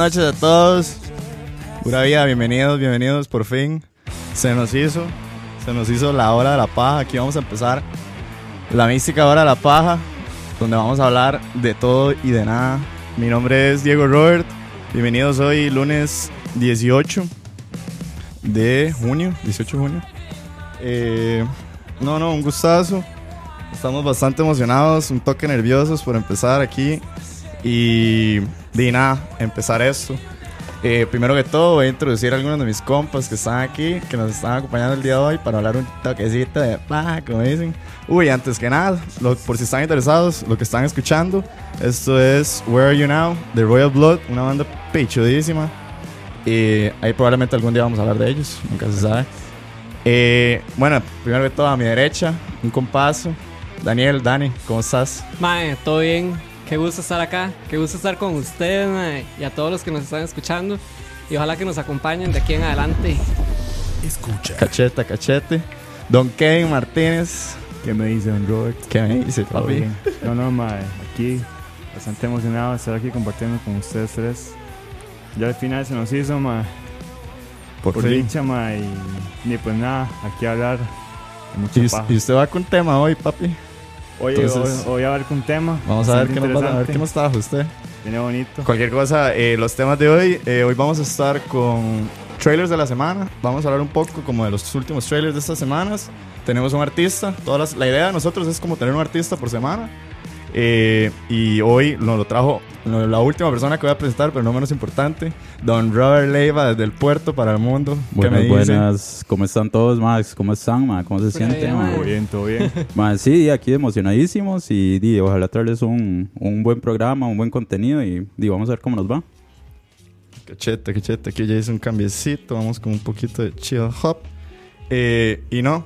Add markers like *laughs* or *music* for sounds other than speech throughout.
Noches a todos. Pura vida, bienvenidos, bienvenidos por fin. Se nos hizo, se nos hizo la hora de la paja. Aquí vamos a empezar la mística hora de la paja, donde vamos a hablar de todo y de nada. Mi nombre es Diego Robert. Bienvenidos hoy, lunes 18 de junio, 18 de junio. Eh, no, no, un gustazo. Estamos bastante emocionados, un toque nerviosos por empezar aquí. Y de nada, empezar esto. Eh, primero que todo, voy a introducir a algunos de mis compas que están aquí, que nos están acompañando el día de hoy para hablar un toquecito de paja, como dicen. Uy, antes que nada, lo- por si están interesados, lo que están escuchando, esto es Where Are You Now de Royal Blood, una banda pechudísima. Y ahí probablemente algún día vamos a hablar de ellos, nunca se sabe. Eh, bueno, primero que todo, a mi derecha, un compaso. Daniel, Dani, ¿cómo estás? Mae, todo bien. Qué gusto estar acá. Qué gusto estar con ustedes mae, y a todos los que nos están escuchando. Y ojalá que nos acompañen de aquí en adelante. Escucha. Cacheta, cachete. Don Kevin Martínez. ¿Qué me dice, don Robert? ¿Qué me dice, ¿Todo papi? bien? No, no, mae. Aquí, bastante emocionado de estar aquí compartiendo con ustedes tres. Ya al final se nos hizo, mae. Por, Por fin. dicha, mae. Y, y pues nada, aquí a hablar de mucha Y, paja. y usted va con tema hoy, papi. Oye, entonces- hoy, hoy a ver con un tema. Vamos a ver qué nos, va- a ver qué nos trajo usted. Viene bonito. Cualquier cosa, eh, los temas de hoy. eh, hoy vamos a estar con trailers de la semana. Vamos a hablar un poco como de los últimos trailers de estas semanas. Tenemos un artista. Todas las- la idea de nosotros es como tener un artista por semana. Eh, y hoy nos lo trajo la última persona que voy a presentar, pero no menos importante, Don Robert Leiva desde el puerto para el mundo. ¿Qué Buenas, buenas. ¿Cómo están todos, Max? ¿Cómo están, ma? ¿Cómo se sienten. Todo bien, todo bien. *laughs* Ma, sí, aquí emocionadísimos y di, ojalá traerles un, un buen programa, un buen contenido y di, vamos a ver cómo nos va. Cachete, cachete. Aquí ya hice un cambiecito. Vamos con un poquito de chill hop. Eh, y no.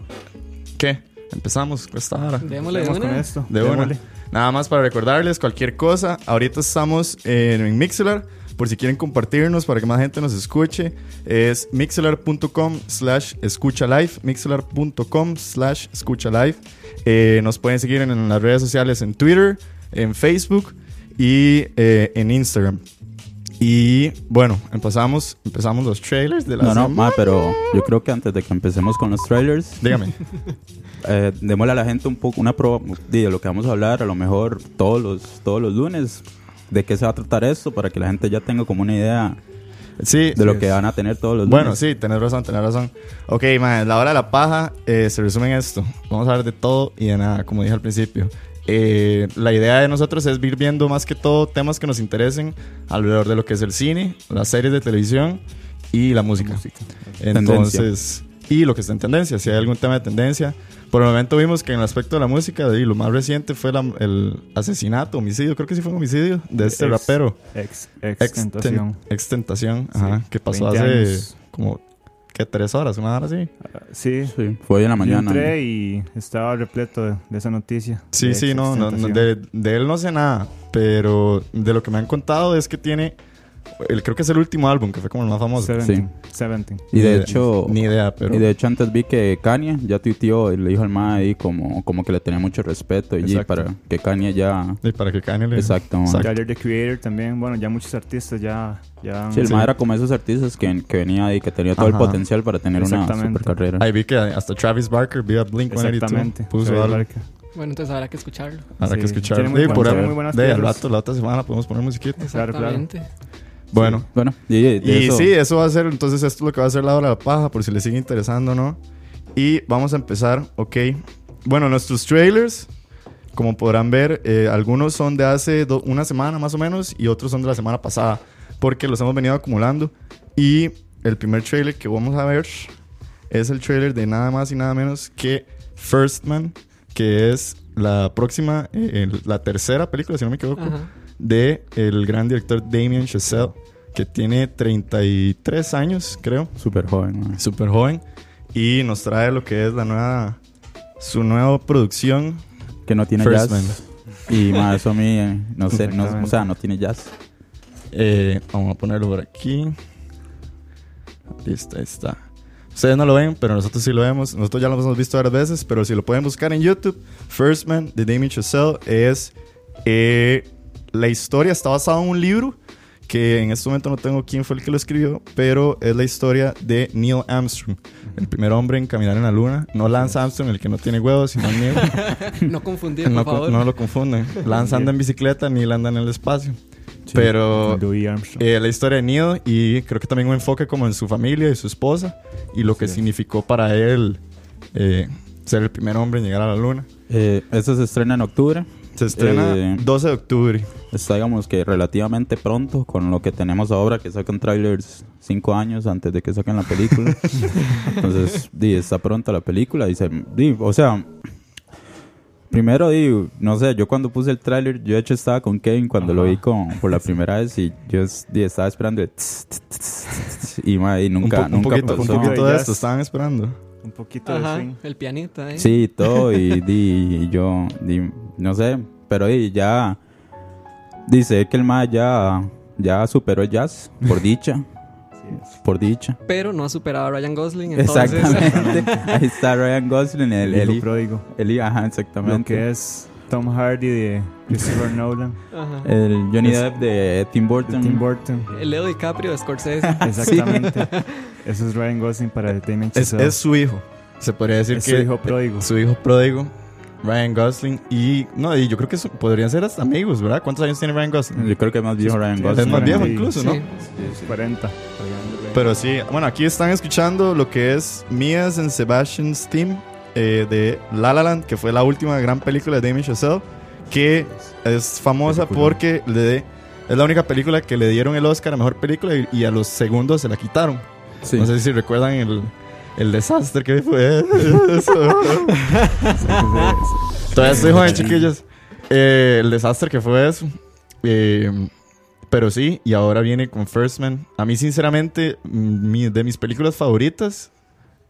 ¿Qué? Empezamos con esta hora. Démosle de Vamos con esto. De una. Nada más para recordarles cualquier cosa. Ahorita estamos en, en Mixler. Por si quieren compartirnos para que más gente nos escuche. Es mixler.com slash escucha live. Mixler.com slash escucha live. Eh, nos pueden seguir en, en las redes sociales en Twitter, en Facebook y eh, en Instagram. Y bueno, empezamos, empezamos los trailers de la No, no, semana. ma, pero yo creo que antes de que empecemos con los trailers, Dígame. *laughs* eh, démosle a la gente un poco una prueba de lo que vamos a hablar, a lo mejor todos los, todos los lunes, de qué se va a tratar esto, para que la gente ya tenga como una idea Sí, de lo que van a tener todos los Bueno, lunes. sí, tenés razón, tenés razón. Ok, man, la hora de la paja eh, se resume en esto. Vamos a hablar de todo y de nada, como dije al principio. Eh, la idea de nosotros es ir viendo más que todo temas que nos interesen alrededor de lo que es el cine, las series de televisión y la música. Entonces, y lo que está en tendencia, si hay algún tema de tendencia. Por el momento vimos que en el aspecto de la música, y lo más reciente fue la- el asesinato, homicidio, creo que sí fue un homicidio de este Ex- rapero. Ex, ex, tentación. Extentación, ajá, Sí, que pasó 20 hace años. como ¿qué? ¿Tres horas? ¿Una hora así? Sí, Sí, fue hoy en la yo mañana. entré y estaba repleto de, de esa noticia. Sí, de sí, no, no, no, de, de él no sé nada, pero de lo que me han contado es que tiene, el, creo que es el último álbum, que fue como el más famoso. Seventeen, Seventeen. Y de idea- hecho, Ni idea, pero... y de hecho antes vi que Kanye ya tuiteó y le dijo al mae ahí como, como que le tenía mucho respeto y para que Kanye ya... Y para que Kanye le... Exacto. Exacto. Tyler, the Creator también. Bueno, ya muchos artistas ya... ya Sí, el Sí. mae era como esos artistas que, que venía ahí, que tenía todo Ajá. el potencial para tener una Exactamente. super carrera. Ahí vi que hasta Travis Barker vía Blink-182 Exactamente. puso algo. Bueno, entonces habrá que escucharlo. Habrá Sí, que escuchar. tiene muy Sí, por ahí- muy buenas de, al rato, la otra semana podemos poner musiquita. Claro, claro. Bueno, Bueno, y, y- y Y eso, sí, eso va a ser, entonces esto es lo que va a ser la hora de la paja, por si les sigue interesando, ¿no? Y vamos a empezar, ok. Bueno, nuestros trailers, como podrán ver, eh, algunos son de hace una semana más o menos y otros son de la semana pasada, porque los hemos venido acumulando. Y el primer trailer que vamos a ver es el trailer de nada más y nada menos que First Man, que es la próxima, eh, la tercera película, si no me equivoco Ajá. de el gran director Damien Chazelle, que tiene 33 años, creo, súper joven. súper joven, y nos trae lo que es la nueva, su nueva producción. Que no tiene First jazz. Man. Y más eso a mí, eh, no sé, no, o sea, no tiene jazz. Eh, vamos a ponerlo por aquí. Está, ahí está. Ustedes no lo ven, pero nosotros sí lo vemos. Nosotros ya lo hemos visto varias veces, pero si lo pueden buscar en YouTube, First Man de Damien Chazelle es eh, la historia está basada en un libro que en este momento no tengo quién fue el que lo escribió, pero es la historia de Neil Armstrong, el primer hombre en caminar en la luna. No Lance Armstrong, el que no tiene huevos, sino Neil. *laughs* No confundir, por no, favor. no lo confunden. *laughs* Lance anda en bicicleta, Neil anda en el espacio. Pero Louis Armstrong. eh, la historia de Neil y creo que también un enfoque como en su familia y su esposa y lo que Sí. significó para él eh, ser el primer hombre en llegar a la luna. Eh, esto se estrena en octubre. Se estrena Eh, 12 de octubre. Está, digamos que relativamente pronto con lo que tenemos ahora, que sacan trailers cinco años antes de que saquen la película. *laughs* Entonces, di, está pronta la película. Y se, di, o sea, primero, di, no sé, yo cuando puse el trailer, yo de hecho estaba con Kevin cuando lo vi con, por la primera vez y yo di, estaba esperando el tss, tss, tss, tss, y, ma, y nunca, un, nunca poquito, pasó. un poquito de esto estaban esperando. Un poquito de Ajá, swing. el pianito ahí. Sí, todo y, di, y yo, di, no sé, pero di, ya dice que el ma ya, ya superó el jazz, por *laughs* dicha, por dicha. Pero no ha superado a Ryan Gosling. Entonces, Exactamente, *laughs* *laughs* ahí está Ryan Gosling, el, El, el, hijo pródigo. el- ajá, Lo exactamente. que es Tom Hardy de Christopher Nolan. Ajá. El Johnny Es- Depp de Tim De Burton. Tim Burton. El Leo DiCaprio de Scorsese. Exactamente. Eso es Ryan Gosling para Damien Es, es su hijo. Se podría decir Es que su hijo pródigo. su hijo pródigo, Ryan Gosling. Y no, y yo creo que eso- podrían ser hasta amigos, ¿verdad? ¿Cuántos años tiene Ryan Gosling? Yo creo que es más viejo Ryan Sí, Gosling. Es más viejo Sí. incluso, Sí. ¿no? 40. Pero sí, bueno, aquí están escuchando lo que es Mia's and Sebastian's Theme eh, de La La Land, que fue la última gran película de Damien Chazelle, que es famosa Película. porque le, es la única película que le dieron el Oscar a Mejor Película y, y a los segundos se la quitaron. Sí. No sé si recuerdan el, el desastre que fue eso. Todavía estoy joven, chiquillos. Eh, el desastre que fue eso. Eh, pero sí, y ahora viene con First Man. A mí, sinceramente, mi- de mis películas favoritas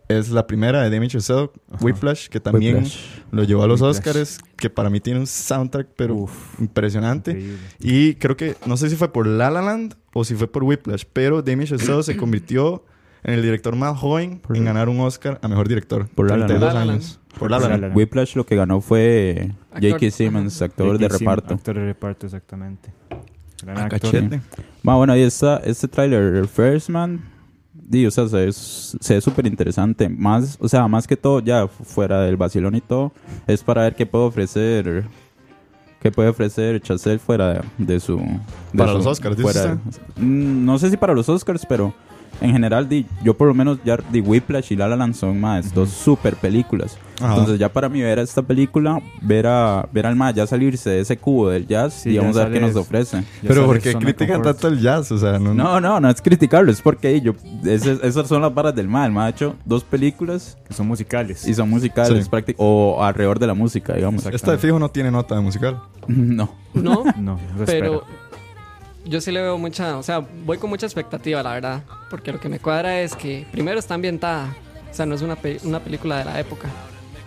es la primera de Damien Chazelle, Whiplash, que también Whiplash. lo llevó a los Whiplash. Oscars, que para mí tiene un soundtrack, pero Uf, impresionante. increíble. Y creo que, no sé si fue por La La Land o si fue por Whiplash, pero Damien Chazelle se convirtió en el director más joven Por- en ganar un Oscar a mejor director. Por La La 32 Land. años. Por La La La La Land. Whiplash lo que ganó fue Actor. J.K. Simmons, actor de reparto. Actor de reparto, exactamente. Gran Ah, actor. cachete. Ma, bueno, ahí está este tráiler, First Man. Di, o sea, se ve se ve súper interesante. Más, o sea, más que todo, ya fu- fuera del vacilón y todo, es para ver qué puede ofrecer. ¿Qué puede ofrecer Chazelle fuera de, de su. de Para su- los Oscars, dice fuera- Mm, No sé si para los Oscars, pero en general, di, yo por lo menos ya di Whiplash y La La Land son más dos super películas. Ajá. Entonces, ya para mí ver esta película, ver a ver al más ya salirse de ese cubo del jazz Sí, y vamos a ver qué nos ofrece. Pero ¿por de qué de critican tanto el jazz? O sea, no... No, no, no es criticarlo, es porque yo, ese- esas son las varas del mal. El ha hecho dos películas Que son musicales. y son musicales, Sí. práctic- o alrededor de la música, digamos. Esta de fijo no tiene nota de musical. *laughs* No. No, No, pero. Yo sí le veo mucha, o sea, voy con mucha expectativa, la verdad. porque lo que me cuadra es que primero está ambientada, o sea, no es una, pe- una película de la época.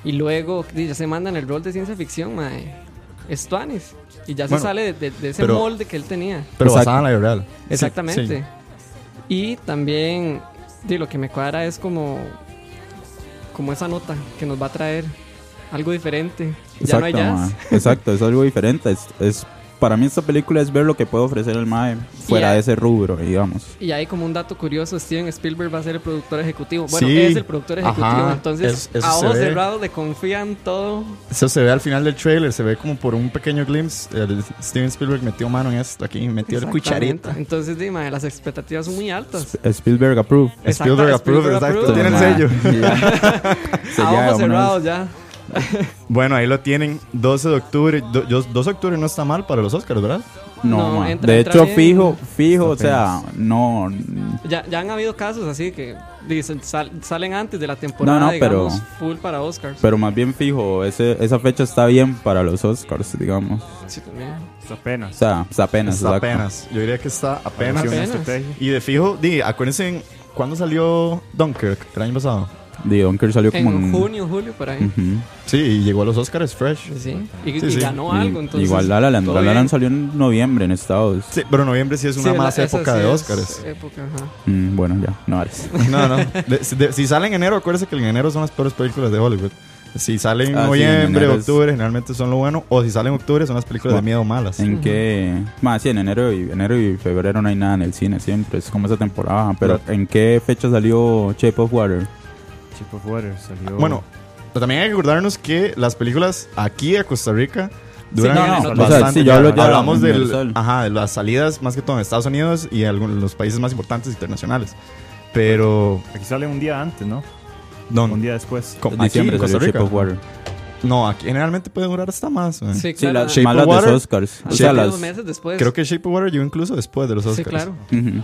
Y luego ya se manda en el rol de ciencia ficción, mae. Es Tuanis. Y ya Bueno, se sale de, de- de ese pero- molde que él tenía. Pero basada en la vida real. Exactamente. sí. Y también, di, lo que me cuadra es como, como esa nota que nos va a traer algo diferente. Ya no hay Exacto, jazz. *laughs* Exacto, es algo diferente. Es, es- para mí esta película es ver lo que puede ofrecer el MAE fuera Y- de ese rubro, digamos. Y hay como un dato curioso, Steven Spielberg va a ser el productor ejecutivo. Bueno, Sí. es el productor ejecutivo, Ajá. entonces Es- a ojos cerrados le confían todo. Eso se ve al final del trailer, se ve como por un pequeño glimpse. El Steven Spielberg metió mano en esto aquí, metió el cucharita. Entonces, dime, las expectativas son muy altas. Spielberg approved. Exacto, Spielberg approved, exacto, tiene el sello. *laughs* *laughs* Se a ojos cerrados ya. *laughs* Bueno, ahí lo tienen, 12 de octubre. Do- yo- 12 de octubre no está mal para los Oscars, ¿verdad? No, No, entra- de entra hecho, bien. fijo, fijo, o sea, no. Ya, ya han habido casos así que dicen, sal- salen antes de la temporada, No, no, pero- digamos, full para Oscars. Pero más bien fijo, ese, esa fecha está bien para los Oscars, digamos. Sí, también. Está apenas. O sea, está apenas. está exacto. apenas. Yo diría que está apenas. Apenas. Y de fijo, di, acuérdense, en- ¿cuándo salió Dunkirk? El año pasado. The Dunker salió como En en. junio, julio, por ahí. Ujú. Sí, y llegó a los Oscars fresh. Sí. Y, Sí, y sí. ganó algo, entonces. Igual La La Land. La La. Land salió en noviembre en Estados. Sí, pero noviembre sí es una Sí, más la- época sí de es Oscars. época, ajá. Mm, bueno, ya, no eres. *laughs* No, no. De- de- si sale en enero, acuérdense que en enero son las peores películas de Hollywood. Si sale en Ah, sí, en noviembre, enero es- octubre, generalmente son lo bueno. O si sale en octubre, son las películas de Bueno, miedo malas. En qué. Más, sí, en enero y, enero y febrero no hay nada en el cine siempre. Es como esa temporada. Pero ¿en qué fecha salió Shape of Water? Chip of Water salió. Bueno, pero también hay que acordarnos que las películas aquí a Costa Rica duran no, no, bastante. o sea, sí, yo hablo ya Hablamos del, ajá, de las salidas más que todo en Estados Unidos y algunos los países más importantes internacionales. Pero aquí sale un día antes, ¿no? no, Un día después. aquí diciembre en Costa Rica. Shape of Water. No, aquí generalmente puede durar hasta más. man. Sí, Sí, claro. las Shape más of las de Water. los Oscars. O Shape sea, las. Meses después. Creo que Shape of Water llegó incluso después de los Sí, Oscars. claro. Ujú.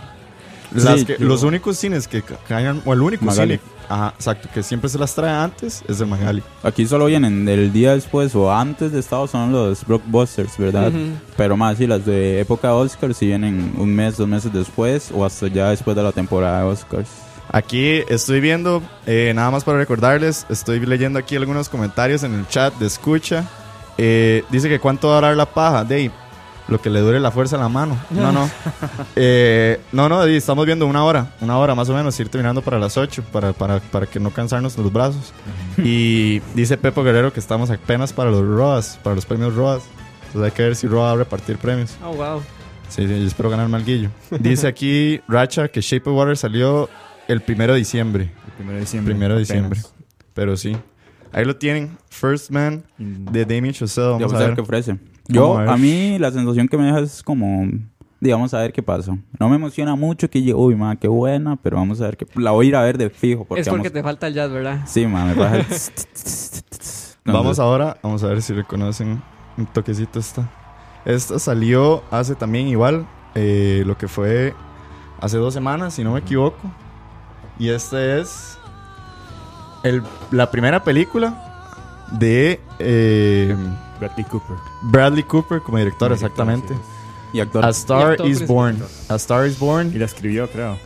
Las Sí, que- yo- los únicos cines que ca- caen, o el único Magali. cine, ajá, exacto, que siempre se las trae antes es de Magali. Aquí solo vienen del día después o antes de Estados son los blockbusters, ¿verdad? Ujú. Pero más, sí, las de época Oscars sí vienen un mes, dos meses después o hasta ya después de la temporada de Oscars. Aquí estoy viendo, eh, nada más para recordarles, estoy leyendo aquí algunos comentarios en el chat de escucha. Eh, dice que cuánto va a durar la paja, Dave. Lo que le dure la fuerza en la mano. No, no. *laughs* Eh, no, no, estamos viendo una hora, una hora más o menos, ir terminando para las 8, para, para, para que no cansarnos los brazos. Y dice Pepo Guerrero que estamos apenas para los ROAS, para los premios ROAS. Entonces hay que ver si ROA va a repartir premios. Oh, wow. Sí, sí, yo espero ganar malguillo. Dice aquí Racha que Shape of Water salió el primero de diciembre. El primero de diciembre. Primero de diciembre. Pero sí. Ahí lo tienen. First Man de Damien Chazelle. Vamos vamos a ver. qué ofrece. Yo, a mí la sensación que me deja es como, digamos, a ver qué pasa. No me emociona mucho que llegue, uy, ma, qué buena, pero vamos a ver qué. La voy a ir a ver de fijo. Porque es porque vamos- te falta el jazz, ¿verdad? Sí, ma, me pasa. Vamos ahora. Vamos a ver si reconocen un toquecito esta. Esta salió hace también igual. eh, lo que fue hace dos semanas, si no me equivoco. Y esta es el- la primera película de eh, Bradley Cooper. Bradley Cooper como director, Director, exactamente. sí, sí. Y actor. A Star actor is. Born. A Star is Born. Y la escribió, creo.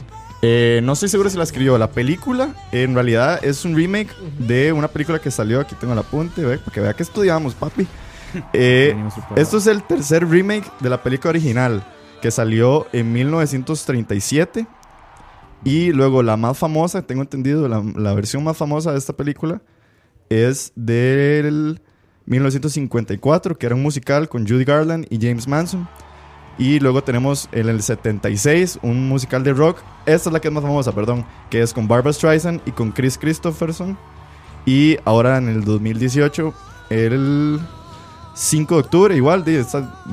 Eh, no estoy seguro si la escribió. La película, en realidad, es un remake de una película que salió. Aquí tengo el apunte, ve, para que vea que estudiamos, papi. *laughs* Eh, esto es el tercer remake de la película original, que salió en 1937. Y luego la más famosa, tengo entendido, la, la versión más famosa de esta película es del 1954, que era un musical con Judy Garland y James Manson. Y luego tenemos en el 76 un musical de rock. Esta es la que es más famosa, perdón. Que es con Barbara Streisand y con Chris Christopherson. Y ahora en el 2018, el 5 de octubre, igual,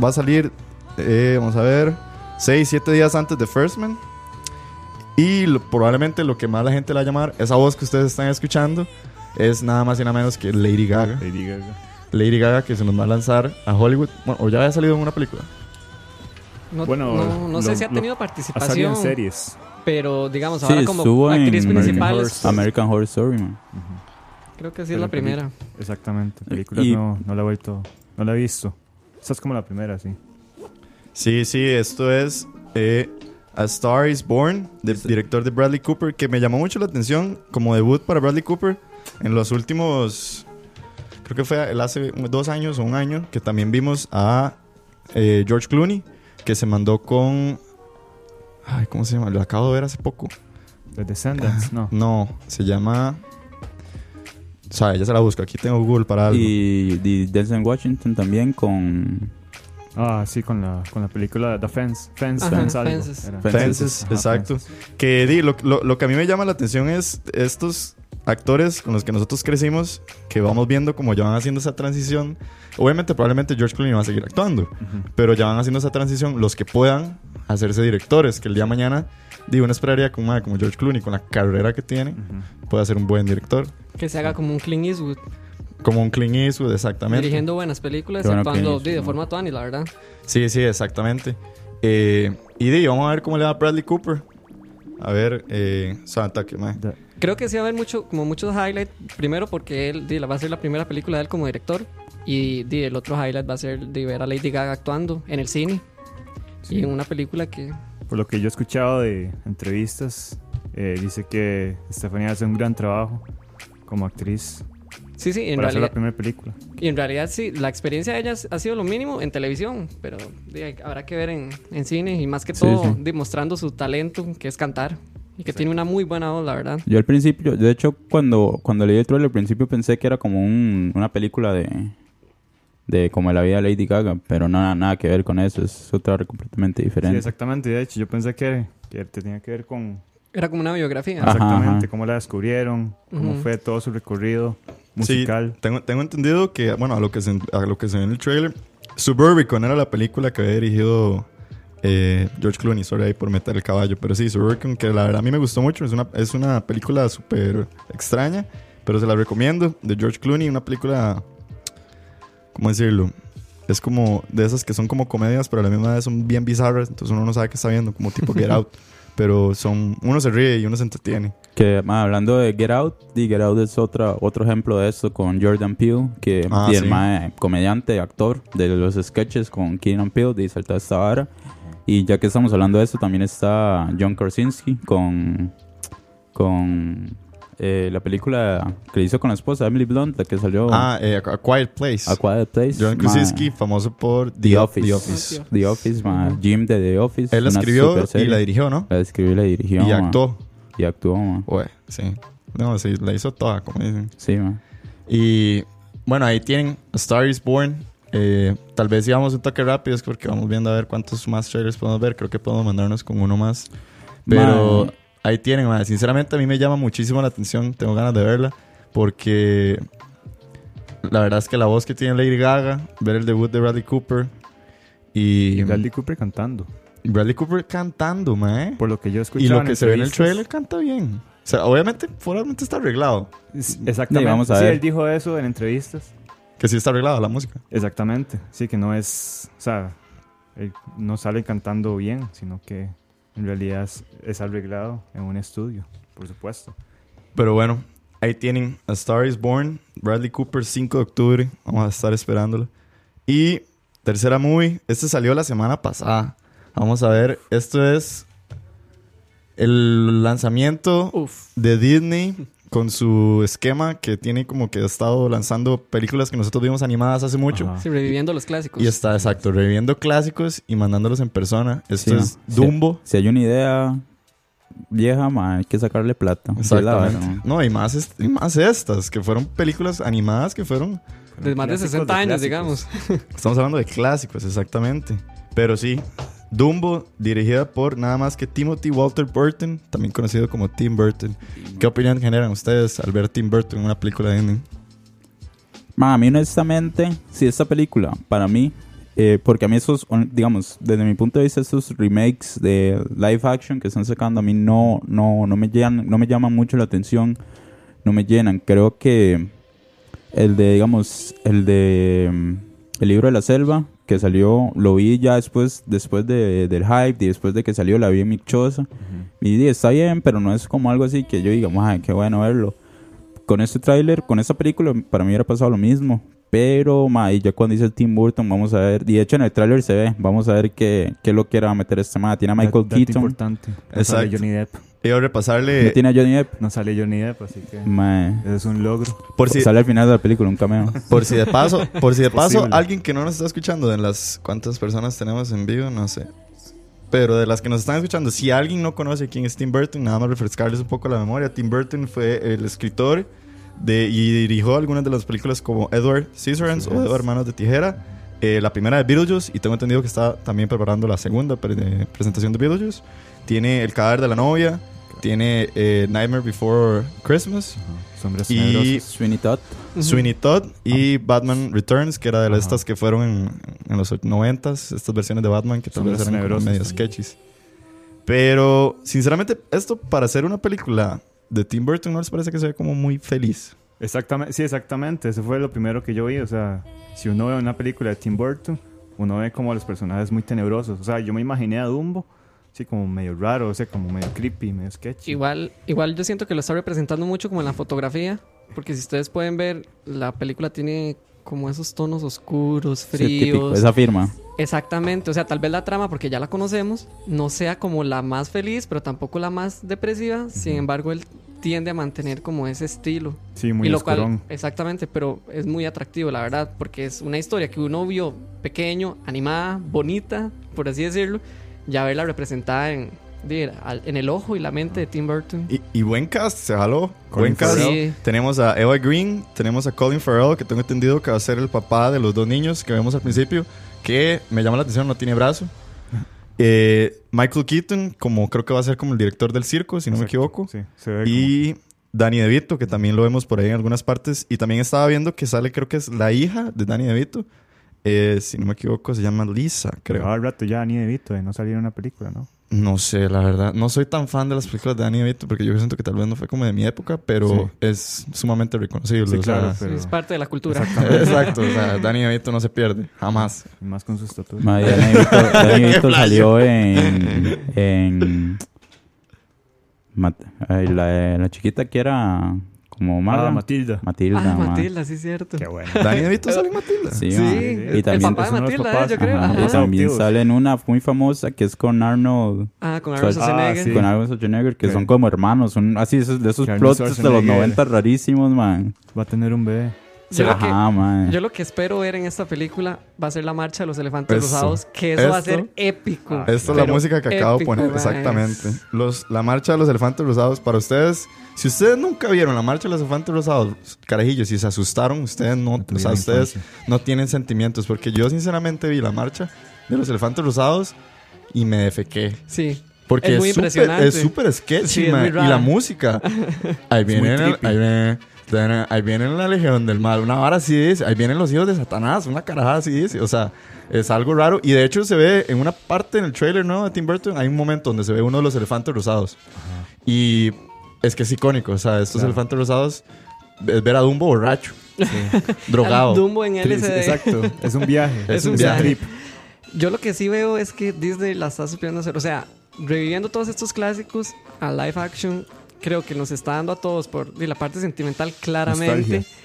va a salir, eh, vamos a ver, 6, 7 días antes de First Man. Y lo- probablemente lo que más la gente la va a llamar, esa voz que ustedes están escuchando, es nada más y nada menos que Lady Gaga. Lady Gaga. Lady Gaga que se nos va a lanzar a Hollywood. Bueno, o ya había salido en una película. No, Bueno, no, no sé lo- si ha lo- tenido Ha salido participación. en series. Pero digamos, Sí, ahora como actriz American principal, Horror es- Story. American Horror Story, man. creo que sí es la primera. Exactamente. Películas Y- no, no la he vuelto. No la he visto. Esta es como la primera, sí. Sí, sí, esto es eh, A Star is Born, del director de Bradley Cooper, que me llamó mucho la atención como debut para Bradley Cooper en los últimos, creo que fue el hace dos años o un año, que también vimos a eh, George Clooney, que se mandó con... Ay, ¿cómo se llama? Lo acabo de ver hace poco. The Descendants, no. No, se llama... O sea, ya se la busco. Aquí tengo Google para algo. Y, y Denzel Washington también con... Ah, sí, con la, con la película The Fence. Fence, Ajá, Fence algo. Fences. era. Fences, Ajá, exacto. Fences. Que di, lo, lo- lo que a mí me llama la atención es estos actores con los que nosotros crecimos, que vamos viendo cómo ya van haciendo esa transición. Obviamente, probablemente George Clooney va a seguir actuando, pero ya van haciendo esa transición los que puedan hacerse directores, que el día de mañana, digo, uno esperaría que un mae como George Clooney, con la carrera que tiene, Ujú. pueda ser un buen director. Que se haga como un Clint Eastwood. Como un Clint Eastwood, exactamente. Dirigiendo buenas películas, bueno actuando de Eastwood. forma tuani, la verdad. Sí, sí, exactamente. Eh, y di, vamos a ver cómo le va a Bradley Cooper. A ver, eh, Santa, que mae. Creo que sí va a haber mucho, como muchos highlights. Primero porque él di, va a ser la primera película de él como director. Y di, el otro highlight va a ser de ver a Lady Gaga actuando en el cine. Y en una película que... Por lo que yo he escuchado de entrevistas, eh, dice que Stephanie hace un gran trabajo como actriz Sí, sí, en para hacer la realidad, primera película. y en realidad sí, la experiencia de ella ha sido lo mínimo en televisión, pero di, habrá que ver en, en cine y más que Sí, todo sí. demostrando su talento, que es cantar. Y que tiene una muy buena voz, la verdad. Yo al principio, de hecho, cuando, cuando leí el trailer, al principio pensé que era como un- una película de, de como la vida de Lady Gaga, pero nada, nada que ver con eso, es otra completamente Sí, diferente. exactamente. De hecho, yo pensé que, que tenía que ver con Era como una biografía. Ajá, exactamente ajá. cómo la descubrieron, cómo fue todo su recorrido Sí, musical. tengo, tengo entendido que, bueno, a lo que, se, a lo que se ve en el trailer, Suburbicon era la película que había dirigido eh, George Clooney, sorry ahí por meter el caballo, pero sí, Suburbicon, que la verdad a mí me gustó mucho, es una, es una película súper extraña, pero se la recomiendo, de George Clooney, una película, ¿cómo decirlo? Es como de esas que son como comedias, pero a la misma vez son bien bizarras, entonces uno no sabe qué está viendo, como tipo Get *laughs* Out, pero son, uno se ríe y uno se entretiene. Que ma, hablando de Get Out, y Get Out es otra, otro ejemplo de esto con Jordan Peele, que Ah, y el sí. mae, comediante, actor de los sketches con Keenan Peele, de Salta esta vara. Y ya que estamos hablando de esto, también está John Krasinski con, con eh, la película que hizo con la esposa, Emily Blunt, la que salió Ah, eh, A Quiet Place. A Quiet Place. John ma, Krasinski, famoso por The Office. The Office. The Office, ma, Jim de The Office. Él la escribió y la dirigió, ¿no? La escribió y la dirigió. y ma, actuó. Y actuó, ma. Güey, sí. No, sí, la hizo toda, como dicen. Sí, ma. Y bueno, ahí tienen A Star is Born. Eh, tal vez si vamos un toque rápido, es porque vamos viendo a ver cuántos más trailers podemos ver. Creo que podemos mandarnos con uno más. Pero ahí tienen, ma. sinceramente a mí me llama muchísimo la atención. Tengo ganas de verla. Porque la verdad es que la voz que tiene Lady Gaga, ver el debut de Bradley Cooper y, Y Bradley Cooper cantando. Bradley Cooper cantando, mae. Por lo que yo he Y lo que se ve en el trailer canta bien. O sea, obviamente, formalmente está arreglado. Exactamente. Sí, vamos a Sí, ver. él dijo eso en entrevistas. Que sí está arreglado la música. Exactamente. Sí, que no es. O sea, él no sale cantando bien, sino que en realidad es, es arreglado en un estudio, por supuesto. Pero bueno, ahí tienen A Star is Born, Bradley Cooper, 5 de octubre. Vamos a estar esperándolo. Y tercera movie, este salió la semana pasada. Vamos a ver, esto es el lanzamiento Uf. de Disney *laughs* con su esquema que tiene como que ha estado lanzando películas que nosotros vimos animadas hace mucho. Ajá. Sí, reviviendo los clásicos. Y está, exacto, reviviendo clásicos y mandándolos en persona. Esto Sí, es. Dumbo. Si hay una idea vieja, ma, hay que sacarle plata. La. No, y más, est- y más estas, que fueron películas animadas que fueron... de más de Clásicos 60 de años, digamos. *laughs* Estamos hablando de clásicos, exactamente. Pero sí, Dumbo, dirigida por nada más que Timothy Walter Burton, también conocido como Tim Burton. ¿Qué opinión generan ustedes al ver Tim Burton en una película de Disney? A mí honestamente, si esta película, para mí, eh, porque a mí esos, digamos, desde mi punto de vista, estos remakes de live action que están sacando, a mí no, no, no, me, llenan, no me llaman mucho la atención, no me llenan. Creo que el de, digamos, el de mm, El libro de la selva, que salió, lo vi ya después, después de, del hype y después de que salió, la vi en mi choza. Y está bien, pero no es como algo así que yo diga, "Mae, qué bueno verlo. Con este tráiler, con esta película, para mí hubiera pasado lo mismo. Pero, ma, y ya cuando dice el Tim Burton, vamos a ver. Y de hecho en el tráiler se ve. Vamos a ver qué, qué lo quiera meter este ma. Tiene a Michael dato Keaton. importante. No sale Exacto. Johnny Depp. Iba a No repasarle. tiene a Johnny Depp. No sale Johnny Depp, así que Ma, eso es un logro. Por si, Sale al final de la película, un cameo. *laughs* por si de paso, por si de paso, Posible. alguien que no nos está escuchando, de las cuántas personas tenemos en vivo, no sé. Pero de las que nos están escuchando, si alguien no conoce quién es Tim Burton, nada más refrescarles un poco la memoria. Tim Burton fue el escritor de, y dirigió algunas de las películas como Edward Scissorhands o Edward Manos de Tijera. eh, la primera de Beetlejuice y tengo entendido que está también preparando la segunda pre- de presentación de Beetlejuice. Tiene El cadáver de la novia, tiene eh, Nightmare Before Christmas, Sombras Y- tenebrosas. Sweeney Todd. Sweeney Todd y Batman Returns, que era de estas que fueron en, en los 90s, estas versiones de Batman que tal vez eran medio sketches. Pero, sinceramente, esto para hacer una película de Tim Burton no les parece que se ve como muy feliz. Exactamente, sí, exactamente. Eso fue lo primero que yo vi. O sea, si uno ve una película de Tim Burton, uno ve como a los personajes muy tenebrosos. O sea, yo me imaginé a Dumbo, sí, como medio raro, o sea, como medio creepy, medio sketchy. Igual, igual yo siento que lo está representando mucho como en la fotografía, porque si ustedes pueden ver, la película tiene como esos tonos oscuros, Sí, típico. fríos. Esa firma. Exactamente, o sea, tal vez la trama, porque ya la conocemos, no sea como la más feliz, pero tampoco la más depresiva. Sin embargo, él tiende a mantener como ese estilo. Sí, muy y lo cual, exactamente, pero es muy atractivo, la verdad, porque es una historia que uno vio pequeño, animada, bonita, por así decirlo, ya verla representada en, en el ojo y la mente de Tim Burton. Y, y buen cast, se jaló. buen Colin cast. Farrell. Sí. Tenemos a Eva Green, tenemos a Colin Farrell, que tengo entendido que va a ser el papá de los dos niños que vemos al principio, que me llama la atención, no tiene brazo. Eh, Michael Keaton, como creo que va a ser como el director del circo, si no me equivoco. Sí, se ve Y Danny DeVito, que también lo vemos por ahí en algunas partes. Y también estaba viendo que sale, creo que es la hija de Danny DeVito. Eh, si no me equivoco, se llama Lisa, como... creo. Al rato ya ni de de no salir en una película, ¿no? No sé, la verdad. No soy tan fan de las películas de Danny DeVito porque yo siento que tal vez no fue como de mi época, pero Sí. es sumamente reconocible. Sí, o sea, claro, pero es parte de la cultura. Exacto, o sea, Danny DeVito no se pierde, jamás. más con su estatura. Ma, Danny DeVito- *laughs* Danny DeVito salió en. *laughs* en la, la chiquita que era como Mara. Ah, Matilda. Matilda. Ah, ma. Matilda, sí es cierto. Qué bueno. Danny DeVito sale en Matilda. Sí, Sí, y también, el papá de Matilda, papás. eh, yo creo. ajá, Ajá. y también Adoptivos. sale en una muy famosa que es con Arnold. Ah, con Ah, Arnold Schwarzenegger. sí. Con Arnold Schwarzenegger, que son como hermanos. Son así esos, de esos plots de los Schwarzenegger. 90 rarísimos, man. Va a tener un bebé. Yo, lo que, Ajá, man. yo lo que espero ver en esta película va a ser la marcha de los elefantes Eso. rosados, que eso va a Esto. ser épico. Ah, Esta es la música que acabo de poner, exactamente. es- Los, la marcha de los elefantes rosados, para ustedes, si ustedes nunca vieron la marcha de los elefantes rosados, carajillos, si se asustaron, ustedes no, No o sea, ustedes no tienen sentimientos, porque yo sinceramente vi la marcha de los elefantes rosados y me defequé. Sí. Porque Es muy súper- impresionante. Es súper sketchy, Sí, es Y la música. *laughs* Ahí viene, ahí viene, ahí viene la legión del mal. Una vara así dice. Ahí vienen los hijos de Satanás. Una carajada así dice. O sea, es algo raro. Y de hecho se ve en una parte en el trailer, ¿no? De Tim Burton. Hay un momento donde se ve uno de los elefantes rosados. Y es que es icónico. O sea, estos Claro. elefantes rosados es ver a Dumbo borracho. *laughs* Drogado. Al Dumbo en Sí, sí, LSD. exacto. Es un viaje. *laughs* Es un un viaje. trip. Yo lo que sí veo es que Disney la está supliendo hacer. O sea, reviviendo todos estos clásicos a live action, creo que nos está dando a todos por di, la parte sentimental claramente. Nostalgia.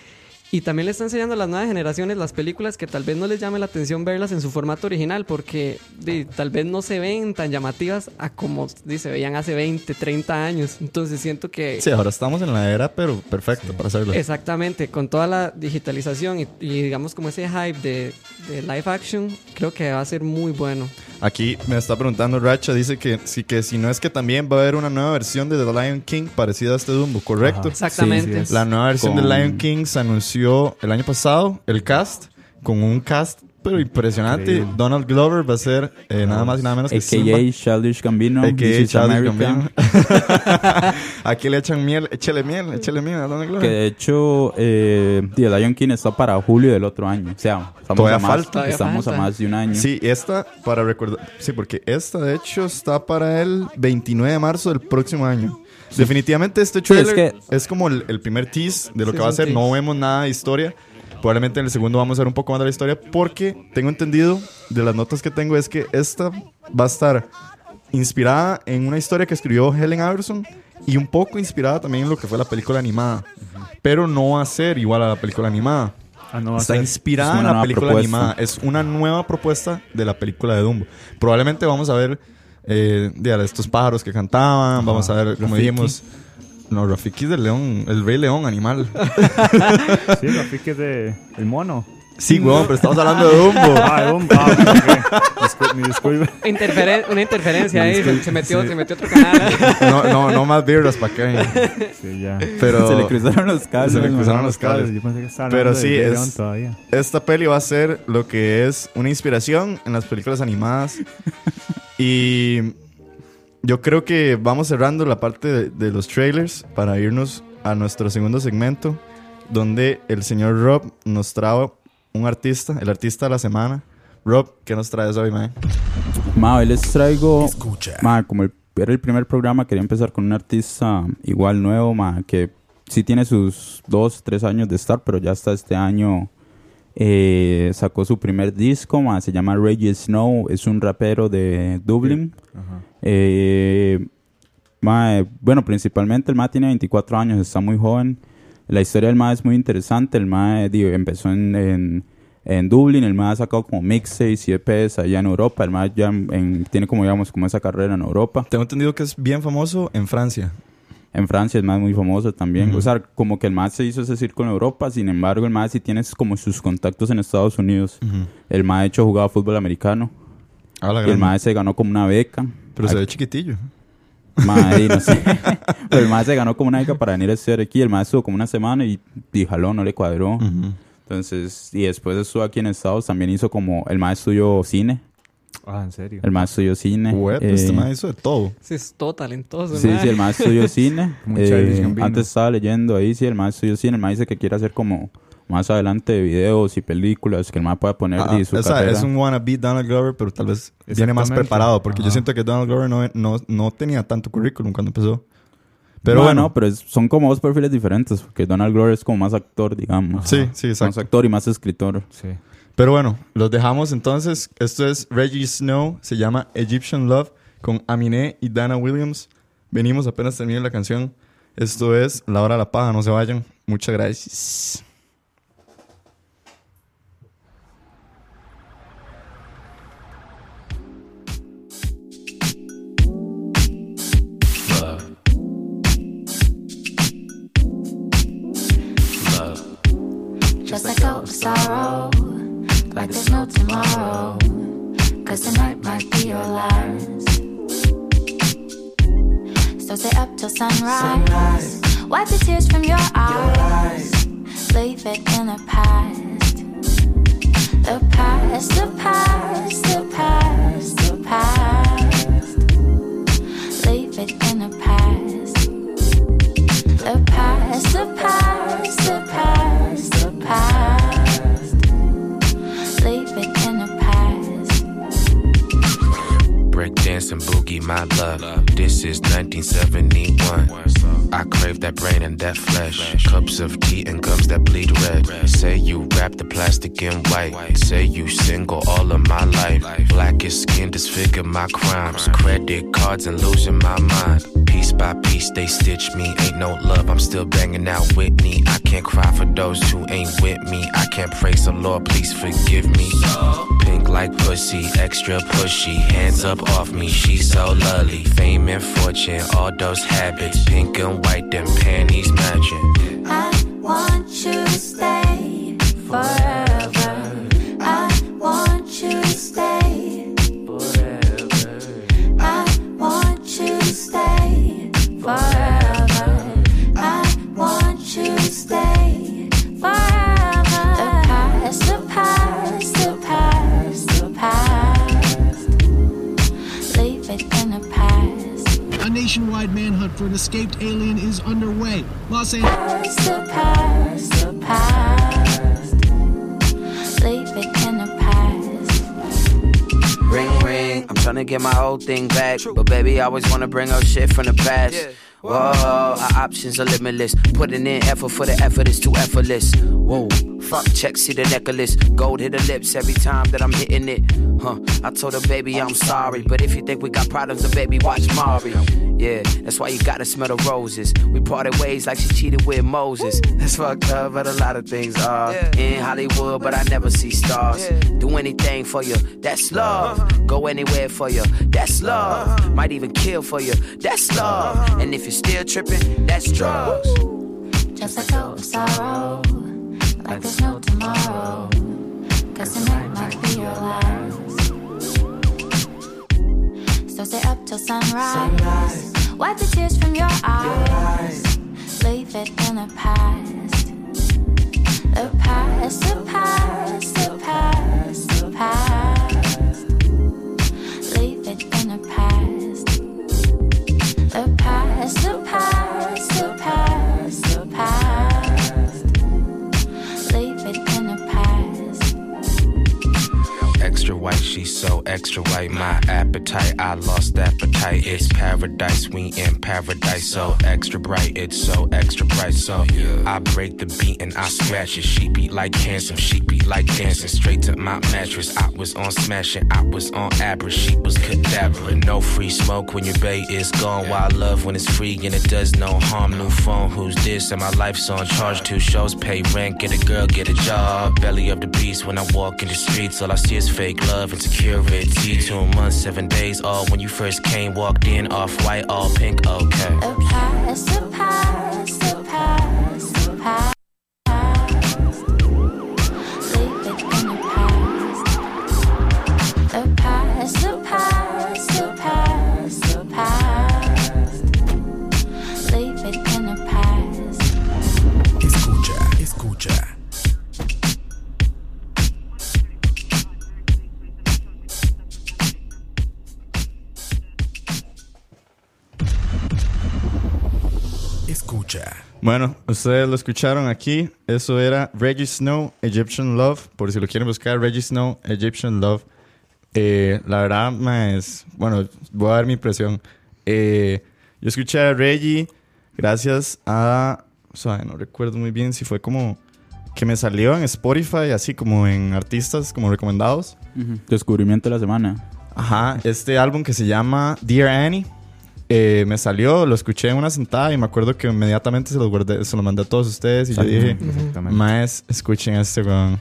Y también le está enseñando a las nuevas generaciones las películas que tal vez no les llame la atención verlas en su formato original porque tal vez no se ven tan llamativas a como di, se veían hace 20, 30 años. Entonces siento que... Sí, ahora estamos en la era, pero perfecto para hacerlo. Exactamente, con toda la digitalización y, y digamos como ese hype de, de live action, creo que va a ser muy bueno. Aquí me está preguntando Racha, dice que sí que si no es que también va a haber una nueva versión de The Lion King parecida a este Dumbo, ¿correcto? Ajá. Exactamente. Sí, sí, es. La nueva versión Con- de Lion King se anunció el año pasado, el cast, con un cast pero impresionante. Increíble. Donald Glover va a ser eh, nada más y nada menos que Simba. AKA Childish Gambino. AKA Childish. Gambino. *laughs* Aquí le echan miel, échele miel, échele miel a Donald Que Glover. de hecho, eh, The Lion King está para julio del otro año. O sea, estamos, Todavía a, más, falta. Estamos falta. a más de un año. Sí, esta, para recordar, sí, porque esta de hecho está para el 29 de marzo del próximo año. Definitivamente este Sí, es trailer es, que- como el, el primer tease de lo Sí, que va a ser. No vemos nada de historia. Probablemente en el segundo vamos a ver un poco más de la historia porque tengo entendido de las notas que tengo es que esta va a estar inspirada en una historia que escribió Helen Iverson y un poco inspirada también en lo que fue la película animada. Pero no va a ser igual a la película animada. Ah, no Está inspirada Es en la película propuesta. animada. Es una nueva propuesta de la película de Dumbo. Probablemente vamos a ver eh, de estos pájaros que cantaban. Vamos a ver, como dijimos. No, Rafiki es del león, el rey león animal. Sí, la pique de el mono. Sí, weón, pero estamos hablando de Dumbo. Ah, de un ah, ok, ok. Discul- mi disculpa. Interferen- una interferencia ahí. Se, metió, sí. se metió otro canal. No, no, no más birras para acá. Sí, ya. Pero Se le cruzaron los cables. Se le cruzaron los cables. Yo pensé que estaba Pero sí, de es- León todavía. esta peli va a ser lo que es una inspiración en las películas animadas. *laughs* Y yo creo que vamos cerrando la parte de, de los trailers para irnos a nuestro segundo segmento, donde el señor Rob nos trae un artista, el artista de la semana. Rob, ¿qué nos traes hoy, man? Ma, hoy les traigo. Escucha. Ma, como el- era el primer programa, quería empezar con un artista igual nuevo, ma, que sí tiene sus dos, tres años de estar, pero ya hasta este año eh, sacó su primer disco, ma, se llama Reggie Snow, es un rapero de Dublín. Eh, ma, bueno, principalmente el Ma tiene 24 años, está muy joven. La historia del Ma es muy interesante. El Ma eh, digo, empezó en, en, en Dublín, el Ma ha sacado como mixtapes y EPs allá en Europa. El Ma ya en- tiene como, digamos, como esa carrera en Europa. Tengo entendido que es bien famoso en Francia. En Francia es más muy famoso también. O sea, como que el Ma se hizo ese círculo en Europa. Sin embargo, el Ma sí tiene como sus contactos en Estados Unidos. El Ma, de hecho, jugaba fútbol americano. Ah, la Y el Ma se ganó como una beca. Pero se ve chiquitillo. Madre, no sé. *laughs* *laughs* Pero el maestro se ganó como una beca para venir a estudiar aquí. El maestro estuvo como una semana y, y jaló, no le cuadró. Entonces, y después estuvo aquí en Estados, también hizo como, el maestro estudió cine. Ah, en serio. El maestro estudió cine. Web, eh, este man hizo de todo. Sí, es todo talentoso. Sí, sí, el maestro estudió *laughs* cine. Como Eh, antes estaba leyendo ahí, sí, el maestro estudió cine. El maestro dice que quiere hacer como más adelante videos y películas que el maestro pueda poner Ah, y su o sea, carrera. es un wannabe Donald Glover, pero tal vez viene más preparado. Porque yo siento que Donald Glover no, no, no tenía tanto currículum cuando empezó. Pero No, bueno, no, pero es- son como dos perfiles diferentes, porque Donald Glover es como más actor, digamos. sí, sí, Más exacto. actor y más escritor. Sí. Pero bueno, los dejamos entonces. Esto es Reggie Snow, se llama Egyptian Love, con Aminé y Dana Williams. Venimos apenas termine la canción. Esto es La Hora de la Paja, no se vayan. Muchas gracias. Sorrow, like there's no tomorrow. Cause tonight might be your last. So stay up till sunrise. Wipe the tears from your eyes. Leave it in the past. The past, the past, the past, the past. Leave it in the past. The past, the past, And boogie, my love. This is 1971. I crave that brain and that flesh. Cups of tea and gums that bleed red. Say you wrap the plastic in white. Say you single all of my life. Blackest skin disfigure my crimes. Credit cards and losing my mind. Piece by piece, they stitch me. Ain't no love, I'm still banging out Whitney. I can't cry for those who ain't with me. I can't praise the Lord, please forgive me. Pink like pussy, extra pushy. Hands up off me, she's so lovely. Fame and fortune, all those habits. Pink and white, them panties matching. I want you to stay forever. Manhunt for an escaped alien is underway. Los Angeles. past, the past, the past. Leave it in the past. Ring ring, I'm trying to get my old thing back. But baby, I always wanna bring up shit from the past. Whoa, our options are limitless. Putting in effort for the effort is too effortless. Whoa, Fuck check, see the necklace. Gold hit her lips every time that I'm hitting it. Huh. I told her, baby, I'm sorry. But if you think we got problems, then baby, watch Mari. Yeah, that's why you gotta smell the roses. We parted ways like she cheated with Moses. That's fucked up, but a lot of things are. In Hollywood, but I never see stars. Do anything for you, that's uh-huh. love. Go anywhere for you, that's uh-huh. love. Might even kill for you, that's uh-huh. love. And if you're still tripping, that's drugs. Just let go of sorrow, like there's no tomorrow. Cause tonight might be your last. So stay up till sunrise. Wipe the tears from your eyes. Leave it in the past. The past, the past, the past, extra white. My appetite, I lost appetite. It's paradise, we in paradise. So extra bright, it's so extra bright. So I break the beat and I scratch it. She beat like cancer, she beat like dancing. Straight to my mattress. I was on smashing, I was on average. She was cadaver. No free smoke when your bay is gone. Wild love when it's free and it does no harm. New phone, who's this? And my life's on charge. Two shows, pay rent, get a girl, get a job. Belly of the beast when I walk in the streets. All I see is fake love and security. Two months, seven days. All when you first came, walked in, off white, all pink. Okay. The Bueno, ustedes lo escucharon aquí. Eso era Reggie Snow, Egyptian Love. Por si lo quieren buscar, Reggie Snow, Egyptian Love. Eh, la verdad, más, bueno, voy a dar mi impresión. Eh, yo escuché a Reggie gracias a, o sea, no recuerdo muy bien si fue como que me salió en Spotify, así como en artistas como recomendados. Descubrimiento de la semana. Ajá, este álbum que se llama Dear Annie. Eh, me salió, lo escuché en una sentada y me acuerdo que inmediatamente se los guardé, se lo mandé a todos ustedes y yo dije. Maes, escuchen a este weón.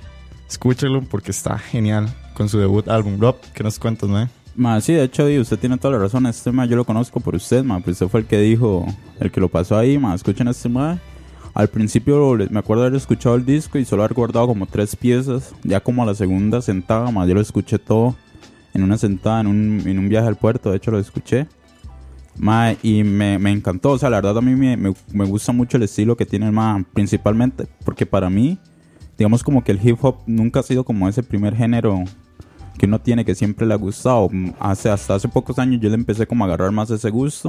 Escúchenlo porque está genial con su debut álbum. Rob, ¿qué nos cuentas, mae? Ma, sí, de hecho, di, usted tiene toda la razón. Este ma yo lo conozco por usted, ma. Pues usted fue el que dijo, el que lo pasó ahí, ma. Escuchen a este ma. Al principio me acuerdo haber escuchado el disco y solo haber guardado como tres piezas. Ya como a la segunda sentada, ma, yo lo escuché todo en una sentada, en un, en un viaje al puerto. De hecho, lo escuché. Ma, y me, me encantó. O sea, la verdad a mí me, me- me gusta mucho el estilo que tiene el ma. Principalmente porque para mí, digamos como que el hip hop nunca ha sido como ese primer género que uno tiene que siempre le ha gustado. Mm, hasta hace pocos años yo le empecé como a agarrar más ese gusto.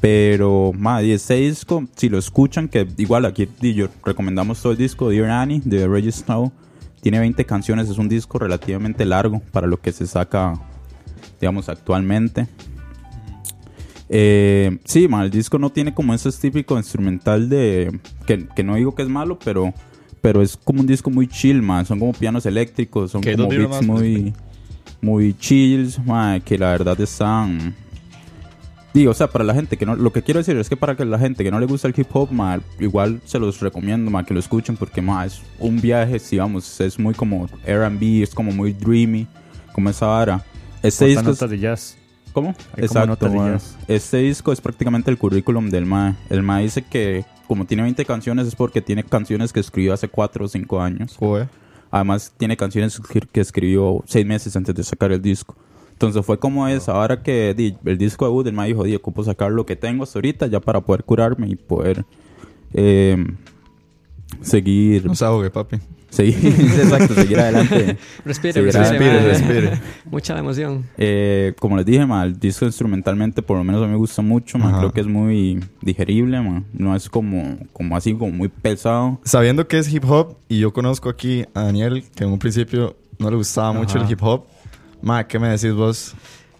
Pero, madre, ese disco, si lo escuchan, que igual aquí yo recomendamos todo el disco, Dear Annie, de Reggie Snow. Tiene 20 canciones, es un disco relativamente largo para lo que se saca, digamos, actualmente. Eh, sí, ma, el disco no tiene como ese típico instrumental de... Que, que no digo que es malo, pero, pero es como un disco muy chill, man. Son como pianos eléctricos, son como beats más, muy, muy chills, ma, que la verdad están... Digo, o sea, para la gente que no... Lo que quiero decir es que para que la gente que no le gusta el hip hop, ma, igual se los recomiendo, ma, que lo escuchen porque, ma, es un viaje, si vamos, es muy como R&B, es como muy dreamy, como esa vara. Este disco es- de jazz. ¿Cómo? Hay como notas de ma. jazz. Este disco es prácticamente el currículum del MAE. El MAE dice que como tiene 20 canciones es porque tiene canciones que escribió hace 4 o 5 años. Joder. Además tiene canciones que escribió 6 meses antes de sacar el disco. Entonces fue como es, ahora que di, el disco debut, el MAE dijo, di, ocupo sacar lo que tengo hasta ahorita ya para poder curarme y poder eh, seguir... No se ahogue, papi. seguir *laughs* exacto, seguir adelante. Respire, Seguir respire, adelante. respire. Mucha emoción. Eh, como les dije, ma, el disco instrumentalmente por lo menos a mí me gusta mucho, ma, creo que es muy digerible, ma, no es como, como así, como muy pesado. Sabiendo que es hip hop y yo conozco aquí a Daniel, que en un principio no le gustaba mucho el hip hop, ma, ¿qué me decís vos?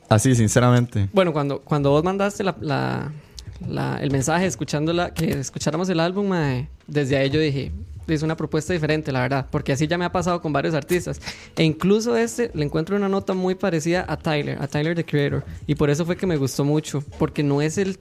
Así, sinceramente. Bueno, cuando, cuando vos mandaste la, la- la- el mensaje escuchándola, que escucháramos el álbum, mae, desde ahí yo dije, es una propuesta diferente, la verdad, porque así ya me ha pasado con varios artistas. E incluso este le encuentro una nota muy parecida a Tyler, a Tyler the Creator, y por eso fue que me gustó mucho, porque no es el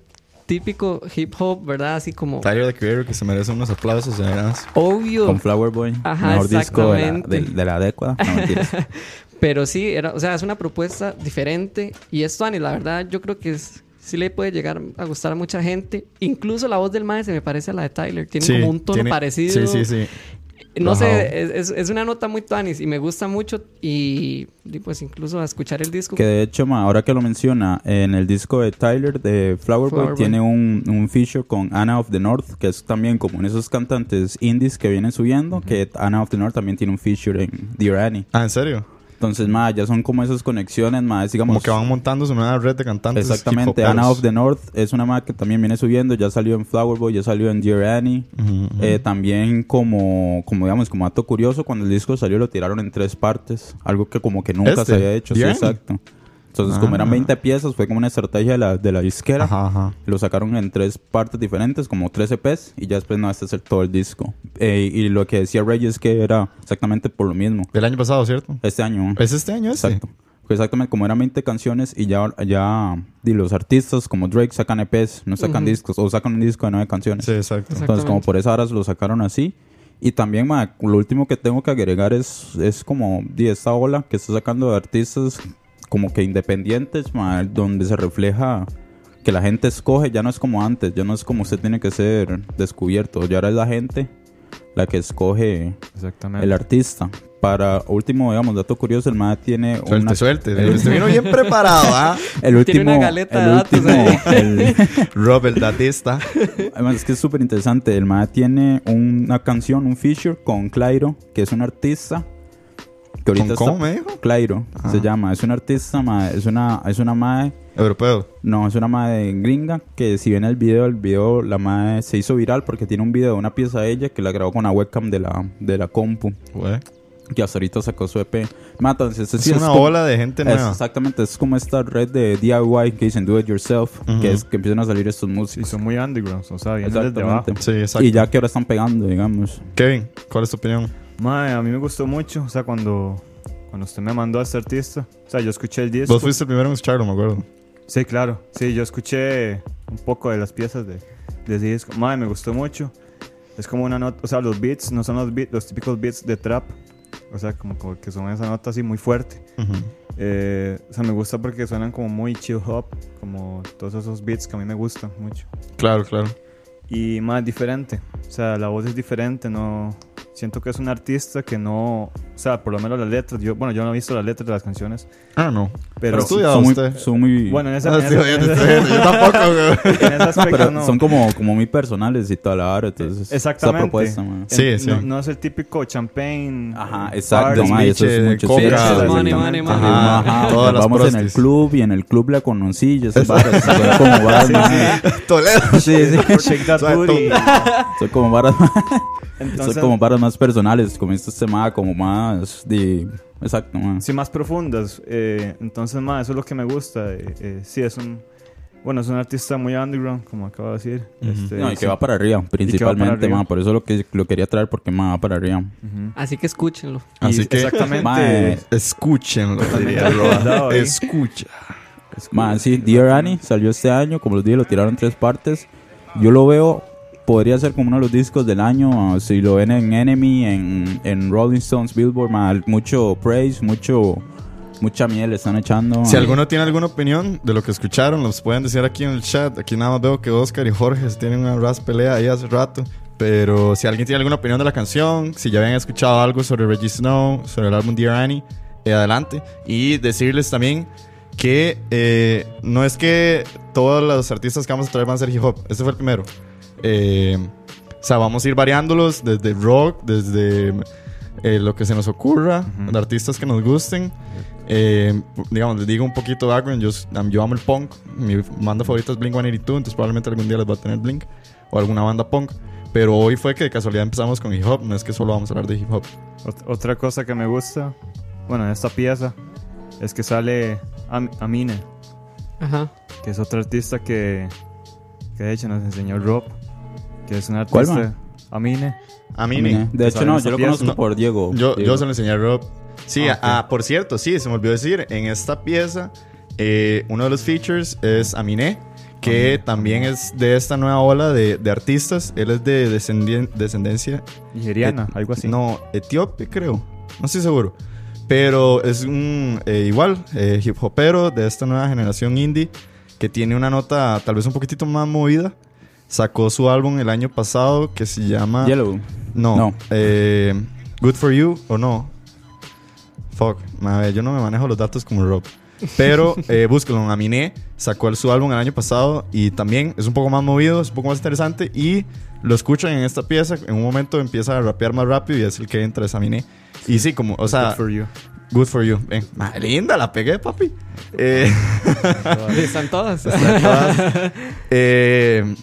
típico hip hop, ¿verdad? Así como Tyler the Creator que se merece unos aplausos, señoras. obvio. Con Flower Boy. Ajá, mejor disco de la, de, de la década. No. *laughs* Pero sí, era, o sea, es una propuesta diferente. Y esto, Ani, la verdad, yo creo que es, sí le puede llegar a gustar a mucha gente. Incluso la voz del mae se me parece a la de Tyler. Tiene Sí, como un tono tiene- parecido. Sí, sí, sí. No Bajado. sé, es, es- una nota muy tuanis y me gusta mucho. Y, y pues incluso a escuchar el disco. Que de hecho, ma, ahora que lo menciona, en el disco de Tyler de Flower, Flower Boy Boy. tiene un, un feature con Anna of the North, que es también como en esos cantantes indies que vienen subiendo, que Anna of the North también tiene un feature en Dear Annie. Ah, ¿en serio? Entonces, ya son como esas conexiones, ma, es, digamos... Como que van montando su nueva red de cantantes. Exactamente. Anna of the North es una ma que también viene subiendo, ya salió en Flower Boy, ya salió en Dear Annie. Eh, también como, como digamos, como dato curioso, cuando el disco salió lo tiraron en tres partes, algo que como que nunca ¿Este? se había hecho, sí, exacto. Entonces, como eran Ah. 20 piezas, fue como una estrategia de la, de la disquera. Ajá, ajá. Lo sacaron en tres partes diferentes, como tres EPs, y ya después no hasta hacer todo el disco. Eh, y lo que decía Rey es que era exactamente por lo mismo. Del año pasado, ¿cierto? Este año. ¿Es este año ese? Exacto. Exactamente como eran 20 canciones y ya, ya di, los artistas como Drake sacan EPs, no sacan Ujú. discos, o sacan un disco de nueve canciones. Sí, exacto. Entonces, como por esas horas lo sacaron así. Y también, ma, lo último que tengo que agregar es, es como di, esta ola que está sacando de artistas como que independientes, ma, donde se refleja que la gente escoge, ya no es como antes, ya no es como usted tiene que ser descubierto, ya ahora es la gente la que escoge Exactamente. el artista. Para último, digamos, dato curioso, el MAD tiene Suelte, una... suelte. el- vino bien preparado, ¿ah? *laughs* El último... Tiene una galeta el de datos último- el- *laughs* Rob, el datista. Además, es que es súper interesante. El MAE tiene una canción, un feature con Clairo, que es un artista. Que ahorita ¿Con cómo está- me dijo? Clairo Ah. se llama. Es un artista, mae, es una, es una MAE. Europeo. No, es una MAE gringa. Que si ven el video, el video, la MAE se hizo viral porque tiene un video de una pieza de ella que la grabó con la webcam de la, de la compu. Güey. Que hasta ahorita sacó su EP. Ma, entonces, Es sí una como- ola de gente es nueva. exactamente, es como esta red de DIY que dicen do it yourself, que es que empiezan a salir estos Y músicos. son muy underground, o sea, vienen desde abajo. Sí, exacto. Y ya que ahora están pegando, digamos. Kevin, ¿cuál es tu opinión? Mae, a mí me gustó mucho, o sea, cuando, cuando usted me mandó a este artista, o sea, yo escuché el disco. Vos fuiste el primero en escucharlo, me acuerdo. Sí, claro, sí, yo escuché un poco de las piezas de, de ese disco. Mae, me gustó mucho. Es como una nota, o sea, los beats no son los, beats, los típicos beats de trap, o sea, como, como que son esa nota así muy fuerte. Ujú. Eh, o sea, me gusta porque suenan como muy chill hop, como todos esos beats que a mí me gustan mucho. Claro, claro. Y más diferente, o sea, la voz es diferente, no... Siento que es un artista que no... O sea, por lo menos las letras, yo, bueno, yo no he visto las letras de las canciones, Ah, no. pero... Pero estudiado son, muy, usted. son muy... Bueno, en. Ah. Yo *laughs* ese aspecto pero no. son como, como muy personales y toda la hora, entonces... Exactamente. Esa propuesta, man. En- Sí, sí. No, no es el típico champagne. Ajá, exacto, party. ma, eso es mucho. coca, money, money, money. Ajá, Ajá, todas las vamos en el prostis. club y en el club la conocí, ya esas varas, como varas Toledo. Sí, sí. Shake that booty. Son como varas son como varas más personales, como este tema como más de... Exacto, man. sí, más profundas. eh, entonces, más, eso es lo que me gusta. eh, eh, sí, es un... Bueno, es un artista muy underground, como acabo de decir. Este, No, y que sí. va para arriba, principalmente, arriba. man. Por eso lo que lo quería traer, porque más va para arriba. Ujú. Así que escúchenlo. Así Y que, Exactamente. Mae, escúchenlo, diría ahí. Escucha. Man, sí, Dear Annie salió este año, como los dije, lo tiraron en tres partes. Yo lo veo, podría ser como uno de los discos del año, si lo ven en Enemy, en, en Rolling Stones, Billboard, mucho praise, mucho, mucha miel le están echando. Si alguno tiene alguna opinión de lo que escucharon, los pueden decir aquí en el chat. Aquí nada más veo que Oscar y Jorge tienen una ras pelea ahí hace rato. Pero si alguien tiene alguna opinión de la canción, si ya habían escuchado algo sobre Reggie Snow, sobre el álbum Dear Annie, eh, adelante. Y decirles también que eh, no es que todos los artistas que vamos a traer van a ser hip hop. Este fue el primero. Eh, o sea, vamos a ir variándolos desde rock, desde eh, lo que se nos ocurra, de artistas que nos gusten. Eh, digamos, les digo un poquito de background. Yo, yo amo el punk. Mi banda favorita es Blink 182, entonces probablemente algún día les va a tener Blink o alguna banda punk. Pero hoy fue que de casualidad empezamos con hip hop. No es que solo vamos a hablar de hip hop. Ot- Otra cosa que me gusta, bueno, en esta pieza, es que sale Am- Amine, Ajá. que es otro artista que, que de hecho nos enseñó Rob, que es un ¿Cuál, artista... man? Amine. Amine. De hecho, ¿Saben no, yo lo conozco No. por Diego. Yo, Diego. yo se lo enseñé a Rob. Sí, Ah, ok. ah, por cierto, sí, se me olvidó decir, en esta pieza, eh, uno de los features es Aminé, que también es de esta nueva ola de, de artistas. Él es de descendien- descendencia Nigeriana, Et- algo así. No, etíope, creo. No estoy seguro. Pero es un eh, igual eh, hip hopero de esta nueva generación indie que tiene una nota tal vez un poquitito más movida. Sacó su álbum el año pasado que se llama. Yellow. No. No. eh, Good for You o no. Fuck. Ver, yo no me manejo los datos como Rob. Pero *laughs* eh, búsquelo. Aminé sacó su álbum el año pasado y también es un poco más movido, es un poco más interesante. Y lo escuchan en esta pieza. En un momento empieza a rapear más rápido y es el que entra, es Aminé. Y sí, como, o sea, Good for you. good for you. Ven, linda, la pegué, papi. Eh, *laughs* Están todas. todas. *laughs* Eh,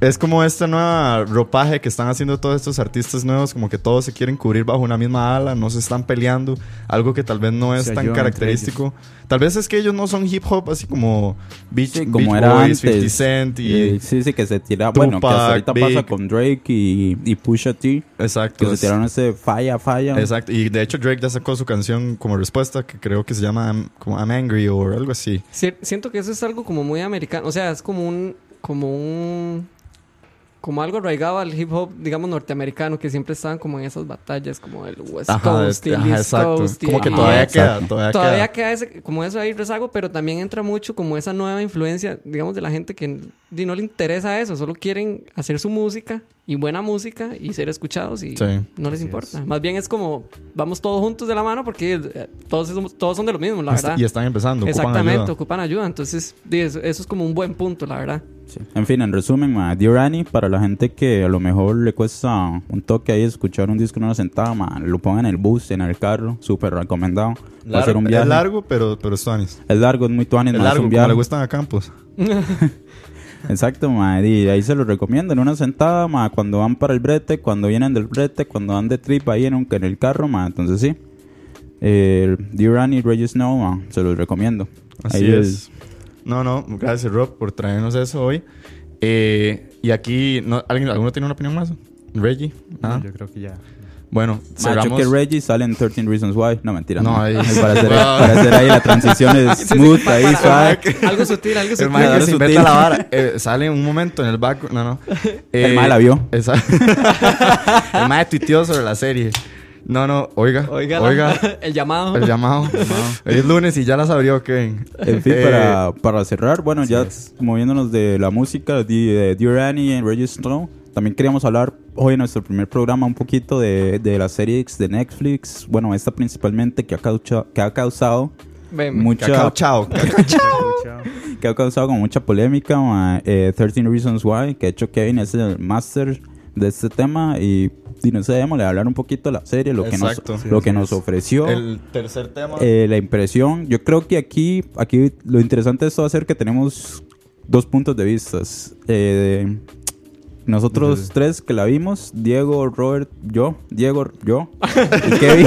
es como este nuevo ropaje que están haciendo todos estos artistas nuevos, como que todos se quieren cubrir bajo una misma ala, no se están peleando, algo que tal vez no es Se tan característico. Tal vez es que ellos no son hip hop así como Beach, Sí, como Beach era Boys, antes. 50 Cent y... Eh, sí, sí, que se tira. bueno, que Tupac, ahorita Big. pasa con Drake y, y Pusha T. Exacto. Que se tiraron ese falla, falla. Exacto. Y de hecho Drake ya sacó su canción como respuesta, que creo que se llama I'm, como I'm Angry o algo así. Cier- Siento que eso es algo como muy americano. O sea, es como un. Como un. Como algo arraigado al hip hop, digamos, norteamericano, que siempre estaban como en esas batallas, como el West Ajá, Coast y el ajá, East. Coast. y- Como que todavía queda, todavía, Todavía queda. queda ese, como eso ahí rezago, pero también entra mucho como esa nueva influencia, digamos, de la gente que no le interesa eso, solo quieren hacer su música y buena música y ser escuchados y Sí. no les importa. es. Más bien es como vamos todos juntos de la mano porque eh, todos, somos- todos son de lo mismo, la verdad. Y están empezando, ocupan Exactamente, ayuda. ocupan ayuda. Entonces, eso, eso es como un buen punto, la verdad. Sí. En fin, en resumen, ma, Dear Annie, para la gente que a lo mejor le cuesta un toque ahí escuchar un disco en una sentada, ma, lo pongan en el bus, en el carro, súper recomendado. Va a ser un viaje. Es largo, pero, pero es tuanis. Es largo, es muy tuanis, Es ma, largo, un como viaje. le gustan a Campos. *laughs* Exacto, ma, y ahí se lo recomiendo en una sentada, ma, cuando van para el brete, cuando vienen del brete, cuando van de trip ahí en, un- en el carro, ma, entonces sí. Eh, Dear Annie, Reggie Snow, ma, se los recomiendo. Así Ahí es. No, no, gracias Rob por traernos eso hoy. Eh, y aquí, no, ¿alguien, ¿alguno tiene una opinión más? Reggie. ¿Nada? Yo creo que ya. Bueno, cerramos. que Reggie sale en 13 Reasons Why. No, mentira. No, No, ahí- para, hacer, *laughs* Wow. para hacer ahí la transición es *laughs* smooth, ahí Para- suave. algo sutil, algo El sutil. mae que Claro, se sutil. inventa la vara. *laughs* eh, sale en un momento en el background. No, no. El mae la vio. esa- el mae tuiteó sobre la serie. No, no, oiga. Oiga, Oiga. el llamado. El llamado. Es lunes y ya las abrió Kevin. En fin, Eh, para, para cerrar, bueno, ya es. moviéndonos de la música de, de Dear Annie y Reggie Snow, también queríamos hablar hoy en nuestro primer programa un poquito de, de las series de Netflix. Bueno, esta principalmente que ha, causa- que ha causado Ven, mucha Cacao, chao. Cacao, chao. Chao. que ha causado como mucha polémica. ma, eh, 13 Reasons Why, que de hecho Kevin es el máster de este tema y, y no sé, démosle hablar un poquito de la serie, lo que nos. Sí, lo que nos es. ofreció. El tercer tema. Eh, la impresión, yo creo que aquí, aquí lo interesante de esto va a ser que tenemos dos puntos de vista. Nosotros tres que la vimos, Diego, Robert, yo, Diego, yo, y *laughs* Kevin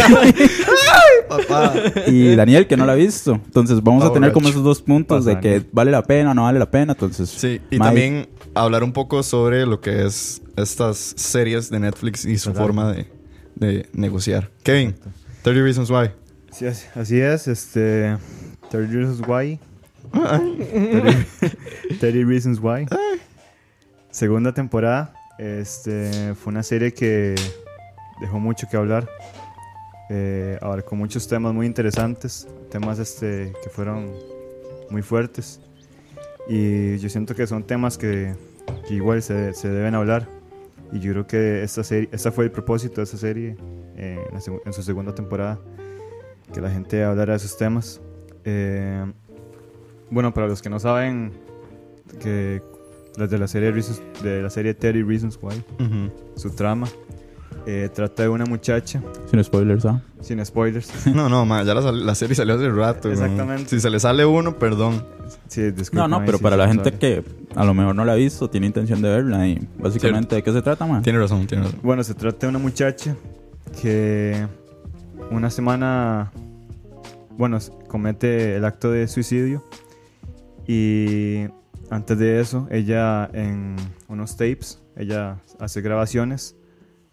papá. y Daniel que no la ha visto. Entonces vamos a tener como esos dos puntos de que vale la pena, no vale la pena. Entonces, Sí, y Mike, también hablar un poco sobre lo que es estas series de Netflix y su Total. forma de, de negociar. Kevin, 30 Reasons Why. Sí, así, así es, este. 30 Reasons Why. 30, 30 Reasons Why. Segunda temporada. Este fue una serie que dejó mucho que hablar. Eh, abarcó muchos temas muy interesantes. Temas este, que fueron muy fuertes. Y yo siento que son temas que, que igual se, se deben hablar. Y yo creo que esta serie, esta fue el propósito de esta serie eh, en, la en su segunda temporada que la gente hablara de esos temas. Eh, bueno, para los que no saben, que las de la serie Reasons- de la serie 30 Reasons Why, su trama eh, trata de una muchacha, sin spoilers, ¿ah? sin spoilers, *laughs* No, no, ma, ya la, la serie salió hace rato. ¿no? Exactamente. Si se le sale uno, perdón. sí, No, no, pero si para la gente sale. que a lo mejor no la ha visto, tiene intención de verla y básicamente de qué se trata, man. Tiene razón, tiene razón. Bueno, se trata de una muchacha que una semana, bueno, comete el acto de suicidio y antes de eso, ella en unos tapes ella hace grabaciones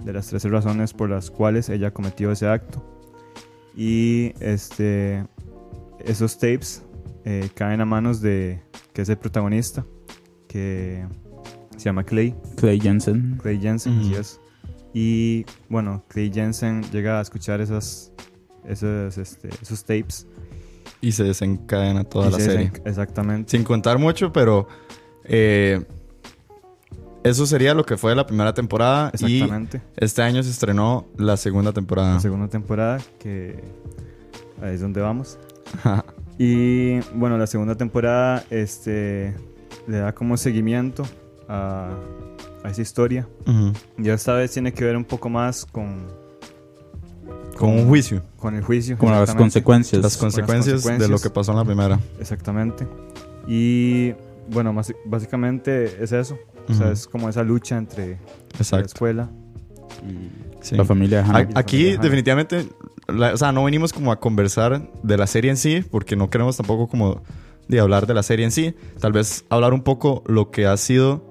de las 13 razones por las cuales ella cometió ese acto. Y este, esos tapes eh, caen a manos de, que es el protagonista, que se llama Clay, Clay Jensen. Clay Jensen, así es. Y bueno, Clay Jensen llega a escuchar esas, esos, este, esos tapes. Y se desencadena toda y la se serie. Exactamente. Sin contar mucho, pero eh, eso sería lo que fue la primera temporada. Y Exactamente. este año se estrenó la segunda temporada. La segunda temporada, que ahí es donde vamos. Y bueno, la segunda temporada este, le da como seguimiento a, a esa historia. Ujú. Y esta vez tiene que ver un poco más con, Con un juicio. con el juicio. Como las consecuencias. Las consecuencias, de lo que pasó en la primera. Exactamente. Y bueno, más- básicamente es eso. O sea, es como esa lucha entre la escuela y... Sí. La familia de A- Hannah. Aquí definitivamente, la- o sea, no venimos como a conversar de la serie en sí, porque no queremos tampoco como de hablar de la serie en sí. Tal vez hablar un poco lo que ha sido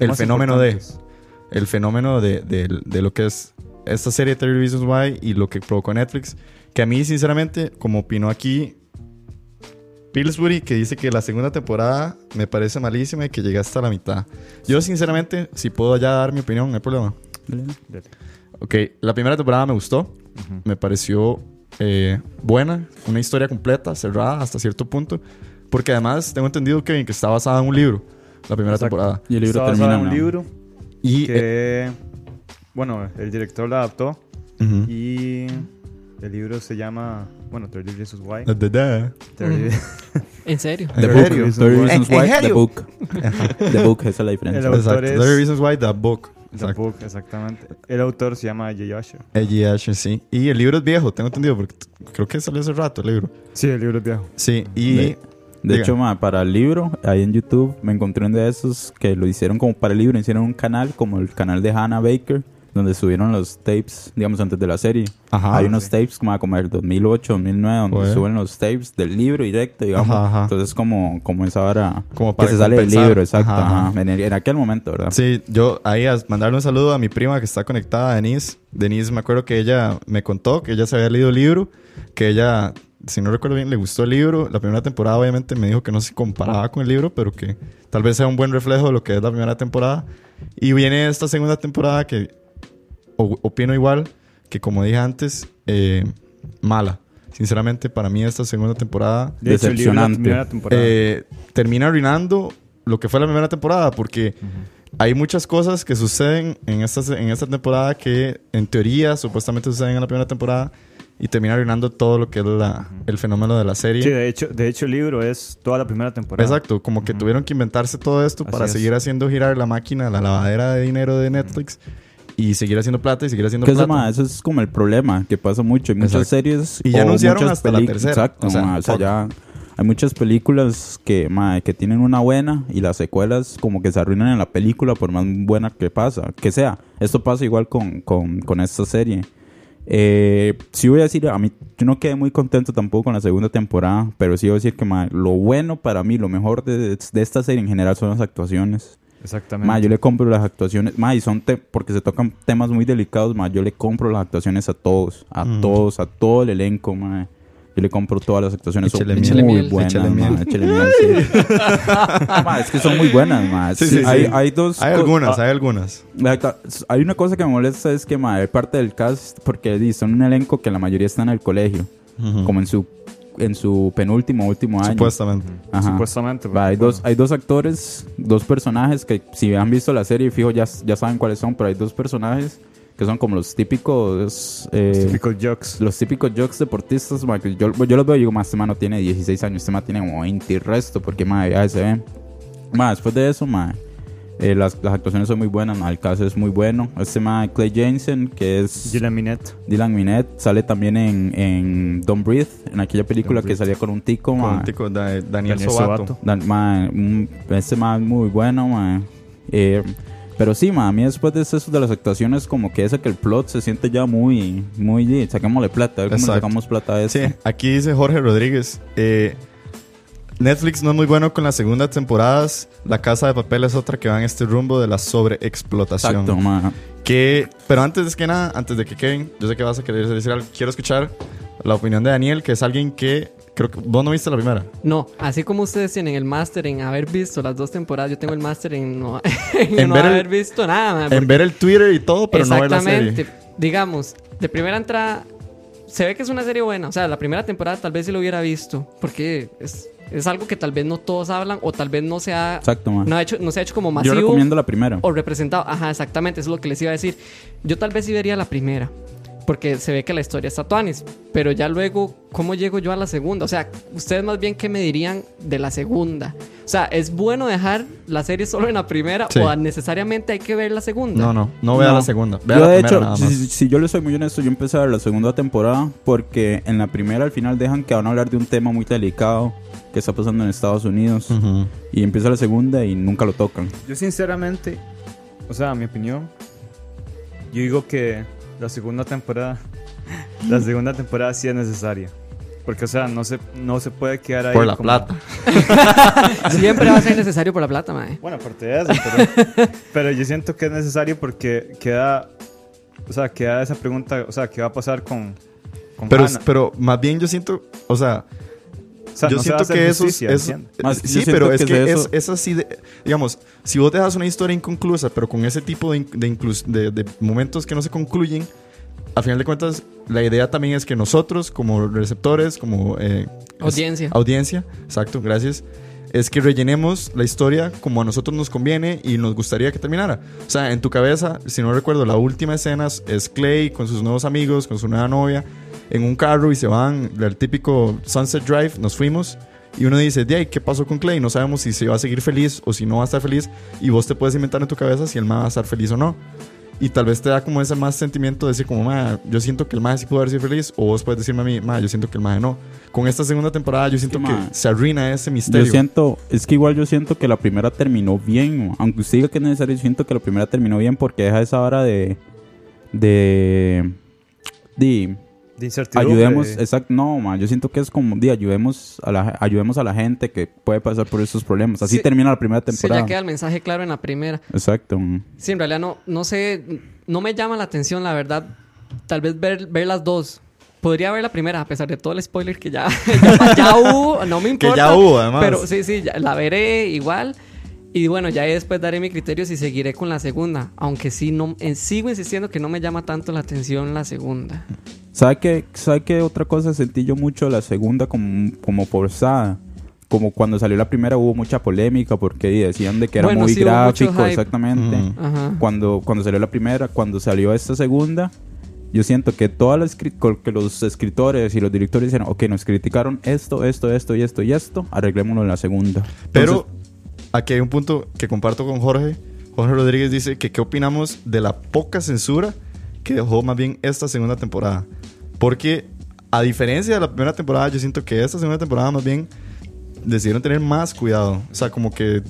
el fenómeno de, el fenómeno de, de- de lo que es esta serie 30 Reasons Why y lo que provocó Netflix. Que a mí, sinceramente, como opinó aquí Pillsbury, que dice que la segunda temporada me parece malísima y que llega hasta la mitad. Yo, sinceramente, si puedo ya dar mi opinión, no hay problema. Ok, la primera temporada me gustó. Ujú. Me pareció eh, buena, una historia completa, cerrada hasta cierto punto. Porque además tengo entendido Kevin, que está basada en un libro, la primera Exacto. temporada. Y el libro Está termina. en un libro Y, eh, que, bueno, el director la adaptó ujú. y el libro se llama, bueno, 30 Reasons Why. Da, da, da. 30 ¿En serio? The ¿En Book. serio? 30 Reasons ¿En- en Why, The? Book. *laughs* The Book, esa es la diferencia. El autor Exacto. es- 30 Reasons Why, The Book. The Exacto. Book, exactamente. El autor se llama Jay Usher. Eddie Asher, sí. Y el libro es viejo, tengo entendido, porque creo que salió hace rato el libro. Sí, el libro es viejo. Sí, y... De- De hecho, ma, para el libro, ahí en YouTube me encontré uno de esos que lo hicieron como para el libro, hicieron un canal como el canal de Hannah Baker, donde subieron los tapes, digamos, antes de la serie. Ajá. Hay unos tapes como, como el 2008, 2009, donde Joder. suben los tapes del libro directo, digamos. Ajá, ajá. Entonces, como, como esa hora Como que para se sale del compensar. libro, exacto. Ajá, ajá. ajá. En, el- en aquel momento, ¿verdad? Sí, yo ahí a mandarle un saludo a mi prima que está conectada, Denise. Denise, me acuerdo que ella me contó que ella se había leído el libro, que ella, si no recuerdo bien, le gustó el libro. La primera temporada obviamente me dijo que no se comparaba con el libro, pero que tal vez sea un buen reflejo de lo que es la primera temporada. Y viene esta segunda temporada que opino igual, que como dije antes, eh, mala. Sinceramente, para mí esta segunda temporada De la Decepcionante. primera temporada. eh, termina arruinando lo que fue la primera temporada, porque hay muchas cosas que suceden en esta, en esta temporada que en teoría supuestamente suceden en la primera temporada y termina arruinando todo lo que es la, el fenómeno de la serie. sí, de hecho, de hecho, el libro es toda la primera temporada. Exacto, como que tuvieron que inventarse todo esto Así para es. seguir haciendo girar la máquina, la lavadera de dinero de Netflix y seguir haciendo plata y seguir haciendo plata. ma, eso es como el problema que pasa mucho en muchas Exacto. series. Y ya anunciaron hasta la tercera. Exacto, O sea, ma, o sea, ya hay muchas películas que, ma, que tienen una buena y las secuelas como que se arruinan en la película por más buena que pasa, que sea. Esto pasa igual con, con, con esta serie. Eh, sí voy a decir, a mí yo no quedé muy contento tampoco con la segunda temporada, pero sí voy a decir que ma, lo bueno para mí, lo mejor de, de esta serie en general son las actuaciones. Exactamente. Ma, yo le compro las actuaciones, ma, y son te- porque se tocan temas muy delicados, ma, yo le compro las actuaciones a todos, a Mm. todos, a todo el elenco, ma. Yo le compro todas las actuaciones, son muy miel. Buenas, ma, miel. échele miel, sí. *laughs* Ma, es que son muy buenas, ma. Sí, Sí, sí, hay, sí. hay dos hay algunas, ah, hay algunas. Hay una cosa que me molesta es que ma, de parte del cast, porque son un elenco que la mayoría está en el colegio, como en su en su penúltimo último año. Supuestamente. Ajá. Supuestamente. Va, hay, dos, hay dos actores, dos personajes que si han visto la serie, fijo, ya, ya saben cuáles son, pero hay dos personajes que son como los típicos... eh, bueno, típicos jokes. los típicos jokes deportistas, ma, que yo, yo los veo y digo, más este man no tiene 16 años, este man tiene como 20 y resto, porque ya se ve. Ma, después de eso, ma, eh, las, las actuaciones son muy buenas, ma, el caso es muy bueno. Este ma, Clay Jensen, que es Gillian Minette. Dylan Minette, sale también en, en Don't Breathe, en aquella película Don't que Breathe. salía con un tico, ma. Con un tico, Da- Daniel, Daniel Sobato. Dan- ma, un- este es muy bueno, ma. Eh, pero sí, ma, a mí después de eso de las actuaciones, como que ese que el plot se siente ya muy, muy, saquémosle plata, a ver cómo le sacamos plata a eso. Sí, aquí dice Jorge Rodríguez. eh, Netflix no es muy bueno con las segundas temporadas. La Casa de Papel es otra que va en este rumbo de la sobreexplotación. Exacto, ma. Que, pero antes que nada, antes de que Kevin, yo sé que vas a querer decir algo, quiero escuchar la opinión de Daniel, que es alguien que creo que vos no viste la primera. No, así como ustedes tienen el máster en haber visto las dos temporadas, yo tengo el máster en no, *laughs* en En no ver el- haber visto nada. man, En ver el Twitter y todo, pero no ver la Exactamente. serie. Digamos, de primera entrada, se ve que es una serie buena. O sea, la primera temporada tal vez sí lo hubiera visto. Porque es, es algo que tal vez no todos hablan o tal vez no se ha, Exacto, no ha hecho, no se ha hecho como Yo masivo recomiendo la primera. o representado. Ajá, exactamente, eso es lo que les iba a decir. Yo tal vez sí vería la primera. Porque se ve que la historia está tuanis. Pero ya luego, ¿cómo llego yo a la segunda? O sea, ustedes más bien, ¿qué me dirían de la segunda? O sea, ¿es bueno dejar la serie solo en la primera Sí. o necesariamente hay que ver la segunda? No, no, no vea No. la segunda. Vea Yo, la de primera hecho, nada si, más. si- si yo le soy muy honesto, yo empecé a ver la segunda temporada porque en la primera al final dejan que van a hablar de un tema muy delicado que está pasando en Estados Unidos Ujú. y empieza la segunda y nunca lo tocan. Yo sinceramente, o sea, mi opinión, yo digo que la segunda temporada, *laughs* la segunda temporada sí es necesaria. Porque, o sea, no se, no se puede quedar ahí. Por la como- plata. *laughs* Siempre va a ser necesario por la plata, mae. Bueno, aparte de eso, pero, *laughs* pero yo siento que es necesario porque queda, o sea, queda esa pregunta, o sea, ¿qué va a pasar con, con Pero, Hannah? pero más bien yo siento, o sea, sea, yo no siento que eso es, es-. Más, yo sí, pero que es es que es, eso. es así de, digamos, si vos dejas una historia inconclusa, pero con ese tipo de, de, de- de momentos que no se concluyen, al final de cuentas, la idea también es que nosotros, como receptores, como eh, es- Audiencia. audiencia, exacto, gracias, es que rellenemos la historia como a nosotros nos conviene y nos gustaría que terminara. O sea, en tu cabeza, si no recuerdo, la última escena es- es Clay con sus nuevos amigos, con su nueva novia, en un carro y se van del típico Sunset Drive, nos fuimos. Y uno dice, de ahí, ¿qué pasó con Clay? No sabemos si se va a seguir feliz o si no va a estar feliz. Y vos te puedes inventar en tu cabeza si el ma va a estar feliz o no. Y tal vez te da como ese más sentimiento de decir como, ma, yo siento que el ma sí pudo haber sido feliz. O vos puedes decirme a mí, ma, yo siento que el ma no. Con esta segunda temporada yo siento que, que ma, se arruina ese misterio. Yo siento, es que igual yo siento que la primera terminó bien, aunque usted diga que es necesario, yo siento que la primera terminó bien porque deja esa hora de, de, de De incertidumbre. ayudemos, exacto, no, ma, yo siento que es como, de ayudemos a la, ayudemos a la gente que puede pasar por esos problemas. Así Sí. termina la primera Sí, temporada. ya queda el mensaje claro en la primera. Exacto. Sí, en realidad no, no sé, no me llama la atención, la verdad. Tal vez ver, ver las dos. Podría ver la primera, a pesar de todo el spoiler que ya, *laughs* ya, ya hubo, no me *laughs* Que importa. ya hubo, además. Pero sí, sí, ya la veré igual. Y bueno, ya después daré mi criterio si seguiré con la segunda. Aunque sí, no, eh, sigo insistiendo que no me llama tanto la atención la segunda. ¿Sabe qué, ¿Sabe qué otra cosa sentí yo mucho la segunda como, como forzada? Como cuando salió la primera hubo mucha polémica porque decían de que era Bueno, muy sí, gráfico, exactamente. Ajá. Cuando, cuando salió la primera, cuando salió esta segunda, yo siento que todas las que los escritores y los directores dijeron, ok, nos criticaron esto, esto, esto y esto y esto, arreglémoslo en la segunda. Pero Entonces, aquí hay un punto que comparto con Jorge. Jorge Rodríguez dice que qué opinamos de la poca censura que dejó más bien esta segunda temporada. Porque a diferencia de la primera temporada, yo siento que esta segunda temporada más bien decidieron tener más cuidado. O sea, como que,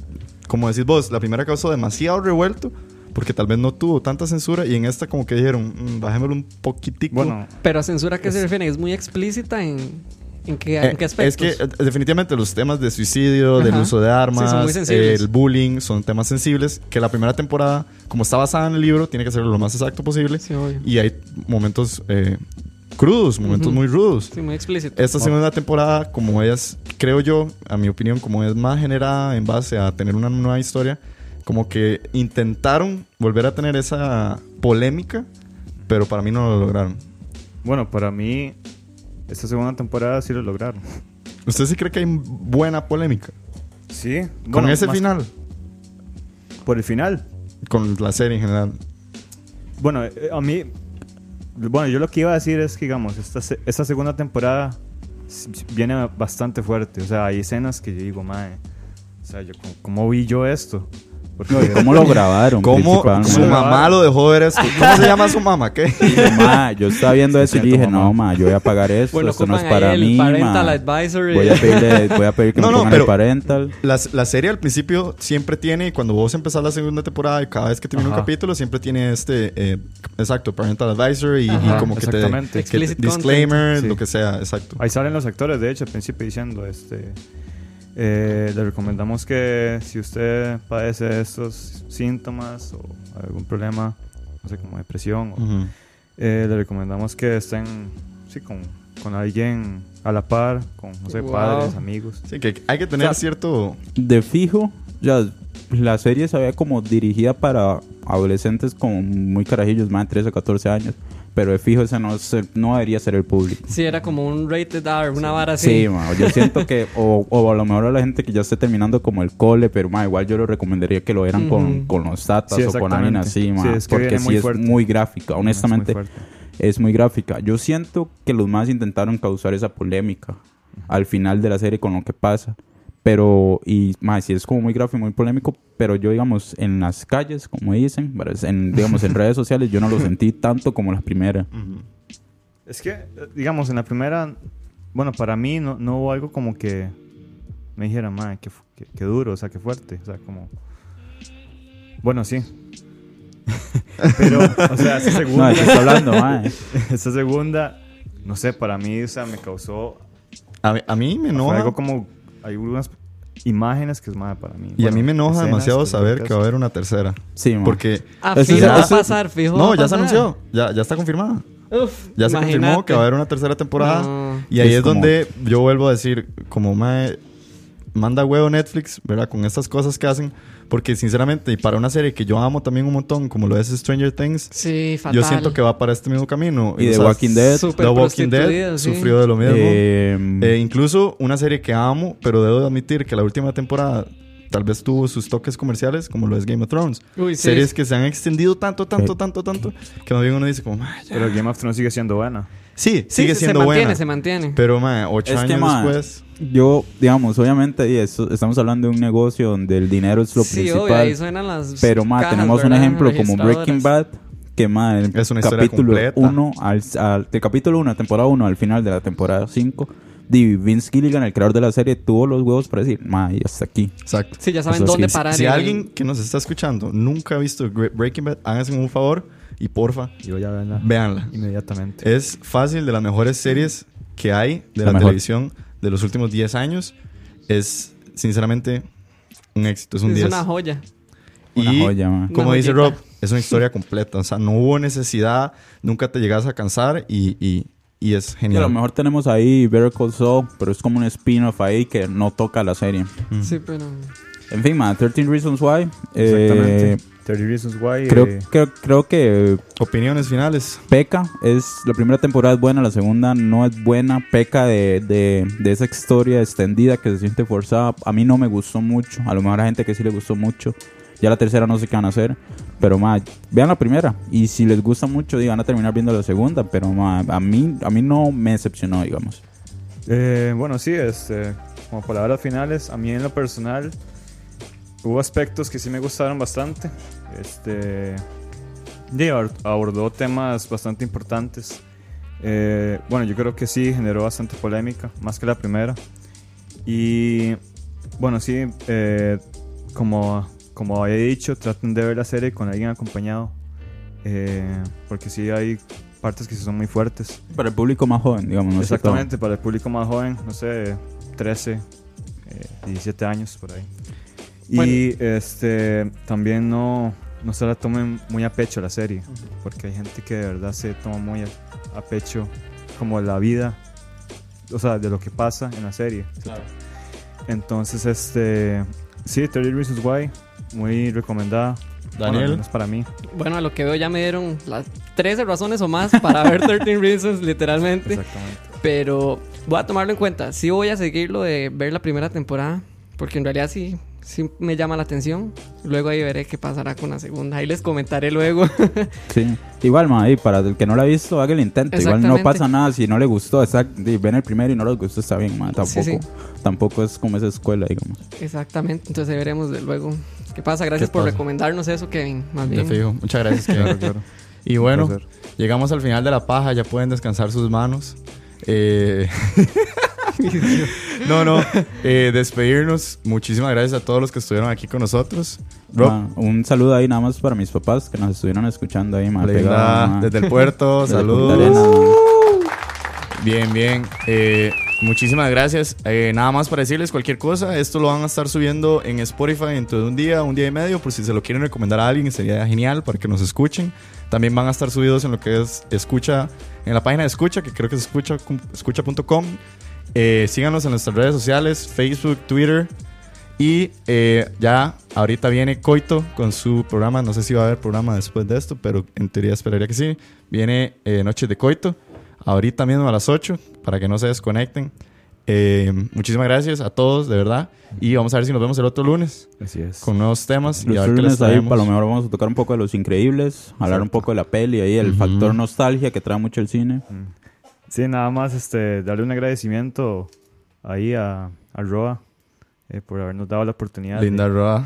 como decís vos, la primera causó demasiado revuelto porque tal vez no tuvo tanta censura y en esta como que dijeron, "Mm, bajémoslo un poquitico. Bueno, Pero a censura que se refiere es muy explícita en, en, qué, Eh, en qué es aspectos. que eh, definitivamente los temas de suicidio, del Ajá. uso de Sí, armas, sensibles. el bullying, son temas sensibles que la primera temporada, como está basada en el libro, tiene que ser lo más exacto posible. Sí, obvio. Y hay momentos eh, crudos, momentos muy rudos. Sí, muy explícito. Esta segunda temporada, como es, creo yo, a mi opinión, como es más generada en base a tener una nueva historia, como que intentaron volver a tener esa polémica, pero para mí no lo lograron. bueno, para mí, esta segunda temporada sí lo lograron. *laughs* ¿Usted sí cree que hay buena polémica? Sí. Con bueno, ese más final, Por el final. con la serie en general. Bueno, eh, a mí. Bueno, yo lo que iba a decir es que, digamos, esta, esta segunda temporada viene bastante fuerte. O sea, hay escenas que yo digo, mae. O sea, yo, ¿cómo, cómo vi yo esto? Porque, ¿Cómo lo grabaron? ¿Cómo su mamá lo dejó ver esto? ¿Cómo se llama su mamá? ¿Qué? Dije, "Ma, yo estaba viendo *laughs* eso y dije, mamá. no, ma, yo voy a pagar esto, Bueno, esto no es para mí, parental ma. advisory. Voy a pedirle, voy a pedir que *laughs* No, me no, pongan pero- el parental. La, la serie al principio siempre tiene, cuando vos empezás la segunda temporada y cada vez que termina un capítulo, siempre tiene este, eh, exacto, parental advisor y, y como que te, exactamente. que disclaimer, lo que sea, exacto. Ahí salen los actores, de hecho, al principio diciendo, este... Eh, le recomendamos que si usted padece estos síntomas o algún problema, no sé, como depresión, o- Ujú. eh, le recomendamos que estén sí, con, con alguien a la par, con, no sé, Wow. padres, amigos. Sí, que hay que tener O sea, cierto... De fijo, ya la serie se había como dirigida para adolescentes como muy carajillos, más de 13 o 14 años. Pero de fijo ese no, es el- no debería ser el público. Sí, era como un rated R, una vara así. Sí, ma, yo siento que, *laughs* o, o a lo mejor a la gente que ya esté terminando como el cole, pero ma, igual yo lo recomendaría que lo vieran con, con los tatas Sí, o con alguien así, ma, Sí, es que porque sí es muy gráfica, honestamente Es muy es muy gráfica. Yo siento que los más intentaron causar esa polémica al final de la serie con lo que pasa. Pero, y más, sí es como muy gráfico, muy polémico, pero yo, digamos, en las calles, como dicen, en, digamos, en redes sociales, yo no lo sentí tanto como la primera. Es que, eh, digamos, en la primera, bueno, para mí no, no hubo algo como que me dijera, madre, qué, qué- qué duro, o sea, qué fuerte, o sea, como... Bueno, sí. *laughs* Pero, o sea, esa No, segunda, ¿de qué está hablando, *laughs* mae? esa segunda, no sé, para mí, o sea, me causó A, mí- a mí me fue enoja... algo como, hay unas imágenes que es madre para mí. Y a mí me enoja escenas demasiado saber específicas. que va a haber una tercera. Sí, ma. Porque... Ah, Eso fijo ya- va a pasar, fijo. No, ya se anunció. Ya, ya está confirmada. Uf, Ya se confirmó que va a haber una tercera temporada. No. Y ahí Es es, como- donde yo vuelvo a decir, como mae, manda huevo Netflix, ¿verdad? Con estas cosas que hacen. Porque sinceramente, y para una serie que yo amo también un montón, como lo es Stranger Things, Sí, fatal. yo siento que va para este mismo camino. Y O The sea, Walking Dead. The Walking Dead sí. sufrió de lo mismo. Eh, Eh, incluso una serie que amo, pero debo admitir que la última temporada tal vez tuvo sus toques comerciales, como lo es Game of Thrones. Uy, sí. Series que se han extendido tanto, tanto, Eh. tanto, tanto, que más bien uno dice como. Pero Game of Thrones sigue siendo buena. sí, Sí, sigue se- siendo se mantiene, buena. se mantiene. Pero, mae, ocho Es que, años mae, después... yo, digamos, obviamente, y eso- estamos hablando de un negocio donde el dinero es lo sí, principal. obvio, ahí suenan las Pero, ma, cajas, tenemos un ¿verdad? ejemplo como Breaking. Bad, que, el Es una capítulo completa. 1, al, al- del capítulo 1 de temporada 1 al final de la temporada 5, Vince Gilligan, el creador de la serie, tuvo los huevos para decir, ma, y hasta aquí. Exacto. Sí, ya saben Eso sí, dónde si- parar. Si el- alguien que nos está escuchando nunca ha visto Bre- Breaking Bad, háganse un favor y porfa, Yo ya véanla. inmediatamente. Es fácil, de las mejores series que hay de La la, televisión de los últimos 10 años. Es, sinceramente, un éxito. Es un Es 10. una joya. Una y, joya, ma. como Una dice joyita. Rob, es una historia *laughs* completa. O sea, no hubo necesidad, nunca te llegas a cansar y, y, y es Y a genial. lo mejor tenemos ahí Better Call Saul, pero es como un spin-off ahí que no toca la serie. Sí, pero. En fin, ma, 13 Reasons Why. Exactamente. eh, 30 Reasons Why. creo, eh, creo, creo que Opiniones finales. peca. Es, la primera temporada es buena, la segunda no es buena. Peca de, de, de esa historia extendida que se siente forzada. A mí no me gustó mucho. A lo mejor a gente que sí le gustó mucho. Ya la tercera no sé qué van a hacer. Pero ma, vean la primera. Y si les gusta mucho, van a terminar viendo la segunda. Pero ma, a, mí, a mí no me decepcionó, digamos. Eh, bueno, sí, este, como palabras finales, a mí en lo personal hubo aspectos que sí me gustaron bastante. Este, abordó temas bastante importantes. Eh, bueno, yo creo que sí generó bastante polémica, más que la primera. Y bueno, sí, eh, como, como había dicho, traten de ver la serie con alguien acompañado. eh, porque sí hay partes que son muy fuertes. Para el público más joven, digamos. no Exactamente, para el público más joven, no sé, 13, eh, 17 años por ahí. Y este también no, no se la tomen muy a pecho la serie, porque hay gente que de verdad se toma muy a, a pecho como la vida, o sea, de lo que pasa en la serie. Entonces, este, sí, 30 Reasons Why, muy recomendada. Bueno, Daniel. menos para mí. Bueno, a lo que veo ya me dieron las 13 razones o más para ver *laughs* 13 Reasons, literalmente. Exactamente. Pero voy a tomarlo en cuenta. Sí voy a seguir lo de ver la primera temporada. Porque en realidad sí, sí me llama la atención. Luego ahí veré qué pasará con la segunda. Ahí les comentaré luego. *laughs* Sí. Igual, ma, y para el que no la ha visto, haga el intento. Igual no Exactamente. pasa nada si no le gustó. Está, ven el primero y no les gustó, está bien, ma. Tampoco, Sí, sí. tampoco es como esa escuela, digamos. Exactamente. Entonces ahí veremos de luego qué pasa. Gracias ¿Qué por pasa? recomendarnos eso, Kevin. Más bien. fijo. Muchas gracias, Kevin. Claro, claro. Y bueno, llegamos al final de la paja, ya pueden descansar sus manos. Eh, *laughs* no, no, eh, despedirnos. Muchísimas gracias a todos los que estuvieron aquí con nosotros. Rob, Ma, un saludo ahí nada más para mis papás que nos estuvieron escuchando ahí. Leyenda, pegado, desde el puerto, *laughs* saludos. Bien, bien. Eh, muchísimas gracias. Eh, nada más para decirles cualquier cosa. Esto lo van a estar subiendo en Spotify dentro de un día, un día y medio. Por si se lo quieren recomendar a alguien, sería genial para que nos escuchen. También van a estar subidos en lo que es Escucha, en la página de Escucha, que creo que es escucha, escucha.com. Eh, síganos en nuestras redes sociales, Facebook, Twitter. Y eh, ya ahorita viene Coito con su programa. No sé si va a haber programa después de esto, pero en teoría esperaría que sí. Viene eh, Noches de Coito. Ahorita mismo a las 8 para que no se desconecten. Eh, muchísimas gracias a todos, de verdad. Y vamos a ver si nos vemos el otro lunes Así es. con nuevos temas. y Los a ver qué les lunes ahí, para lo mejor vamos a tocar un poco de Los Increíbles, hablar un poco de la peli ahí, el factor nostalgia que trae mucho el cine. Sí, nada más este, darle un agradecimiento ahí a, a Roa eh, por habernos dado la oportunidad. Linda de, Roa.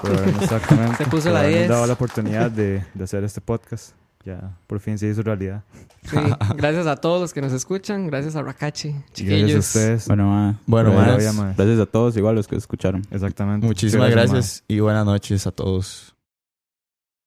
por habernos, exactamente, *laughs* Se puso por la habernos 10. dado la oportunidad de, *laughs* de hacer este podcast. Ya, por fin se hizo realidad. Sí, gracias a todos los que nos escuchan. Gracias a Rakachi, Y gracias a chiquillos. ustedes. Bueno, ma, Bueno, ma. gracias a todos, igual los que escucharon. Exactamente. Muchísimas gracias y buenas noches a todos.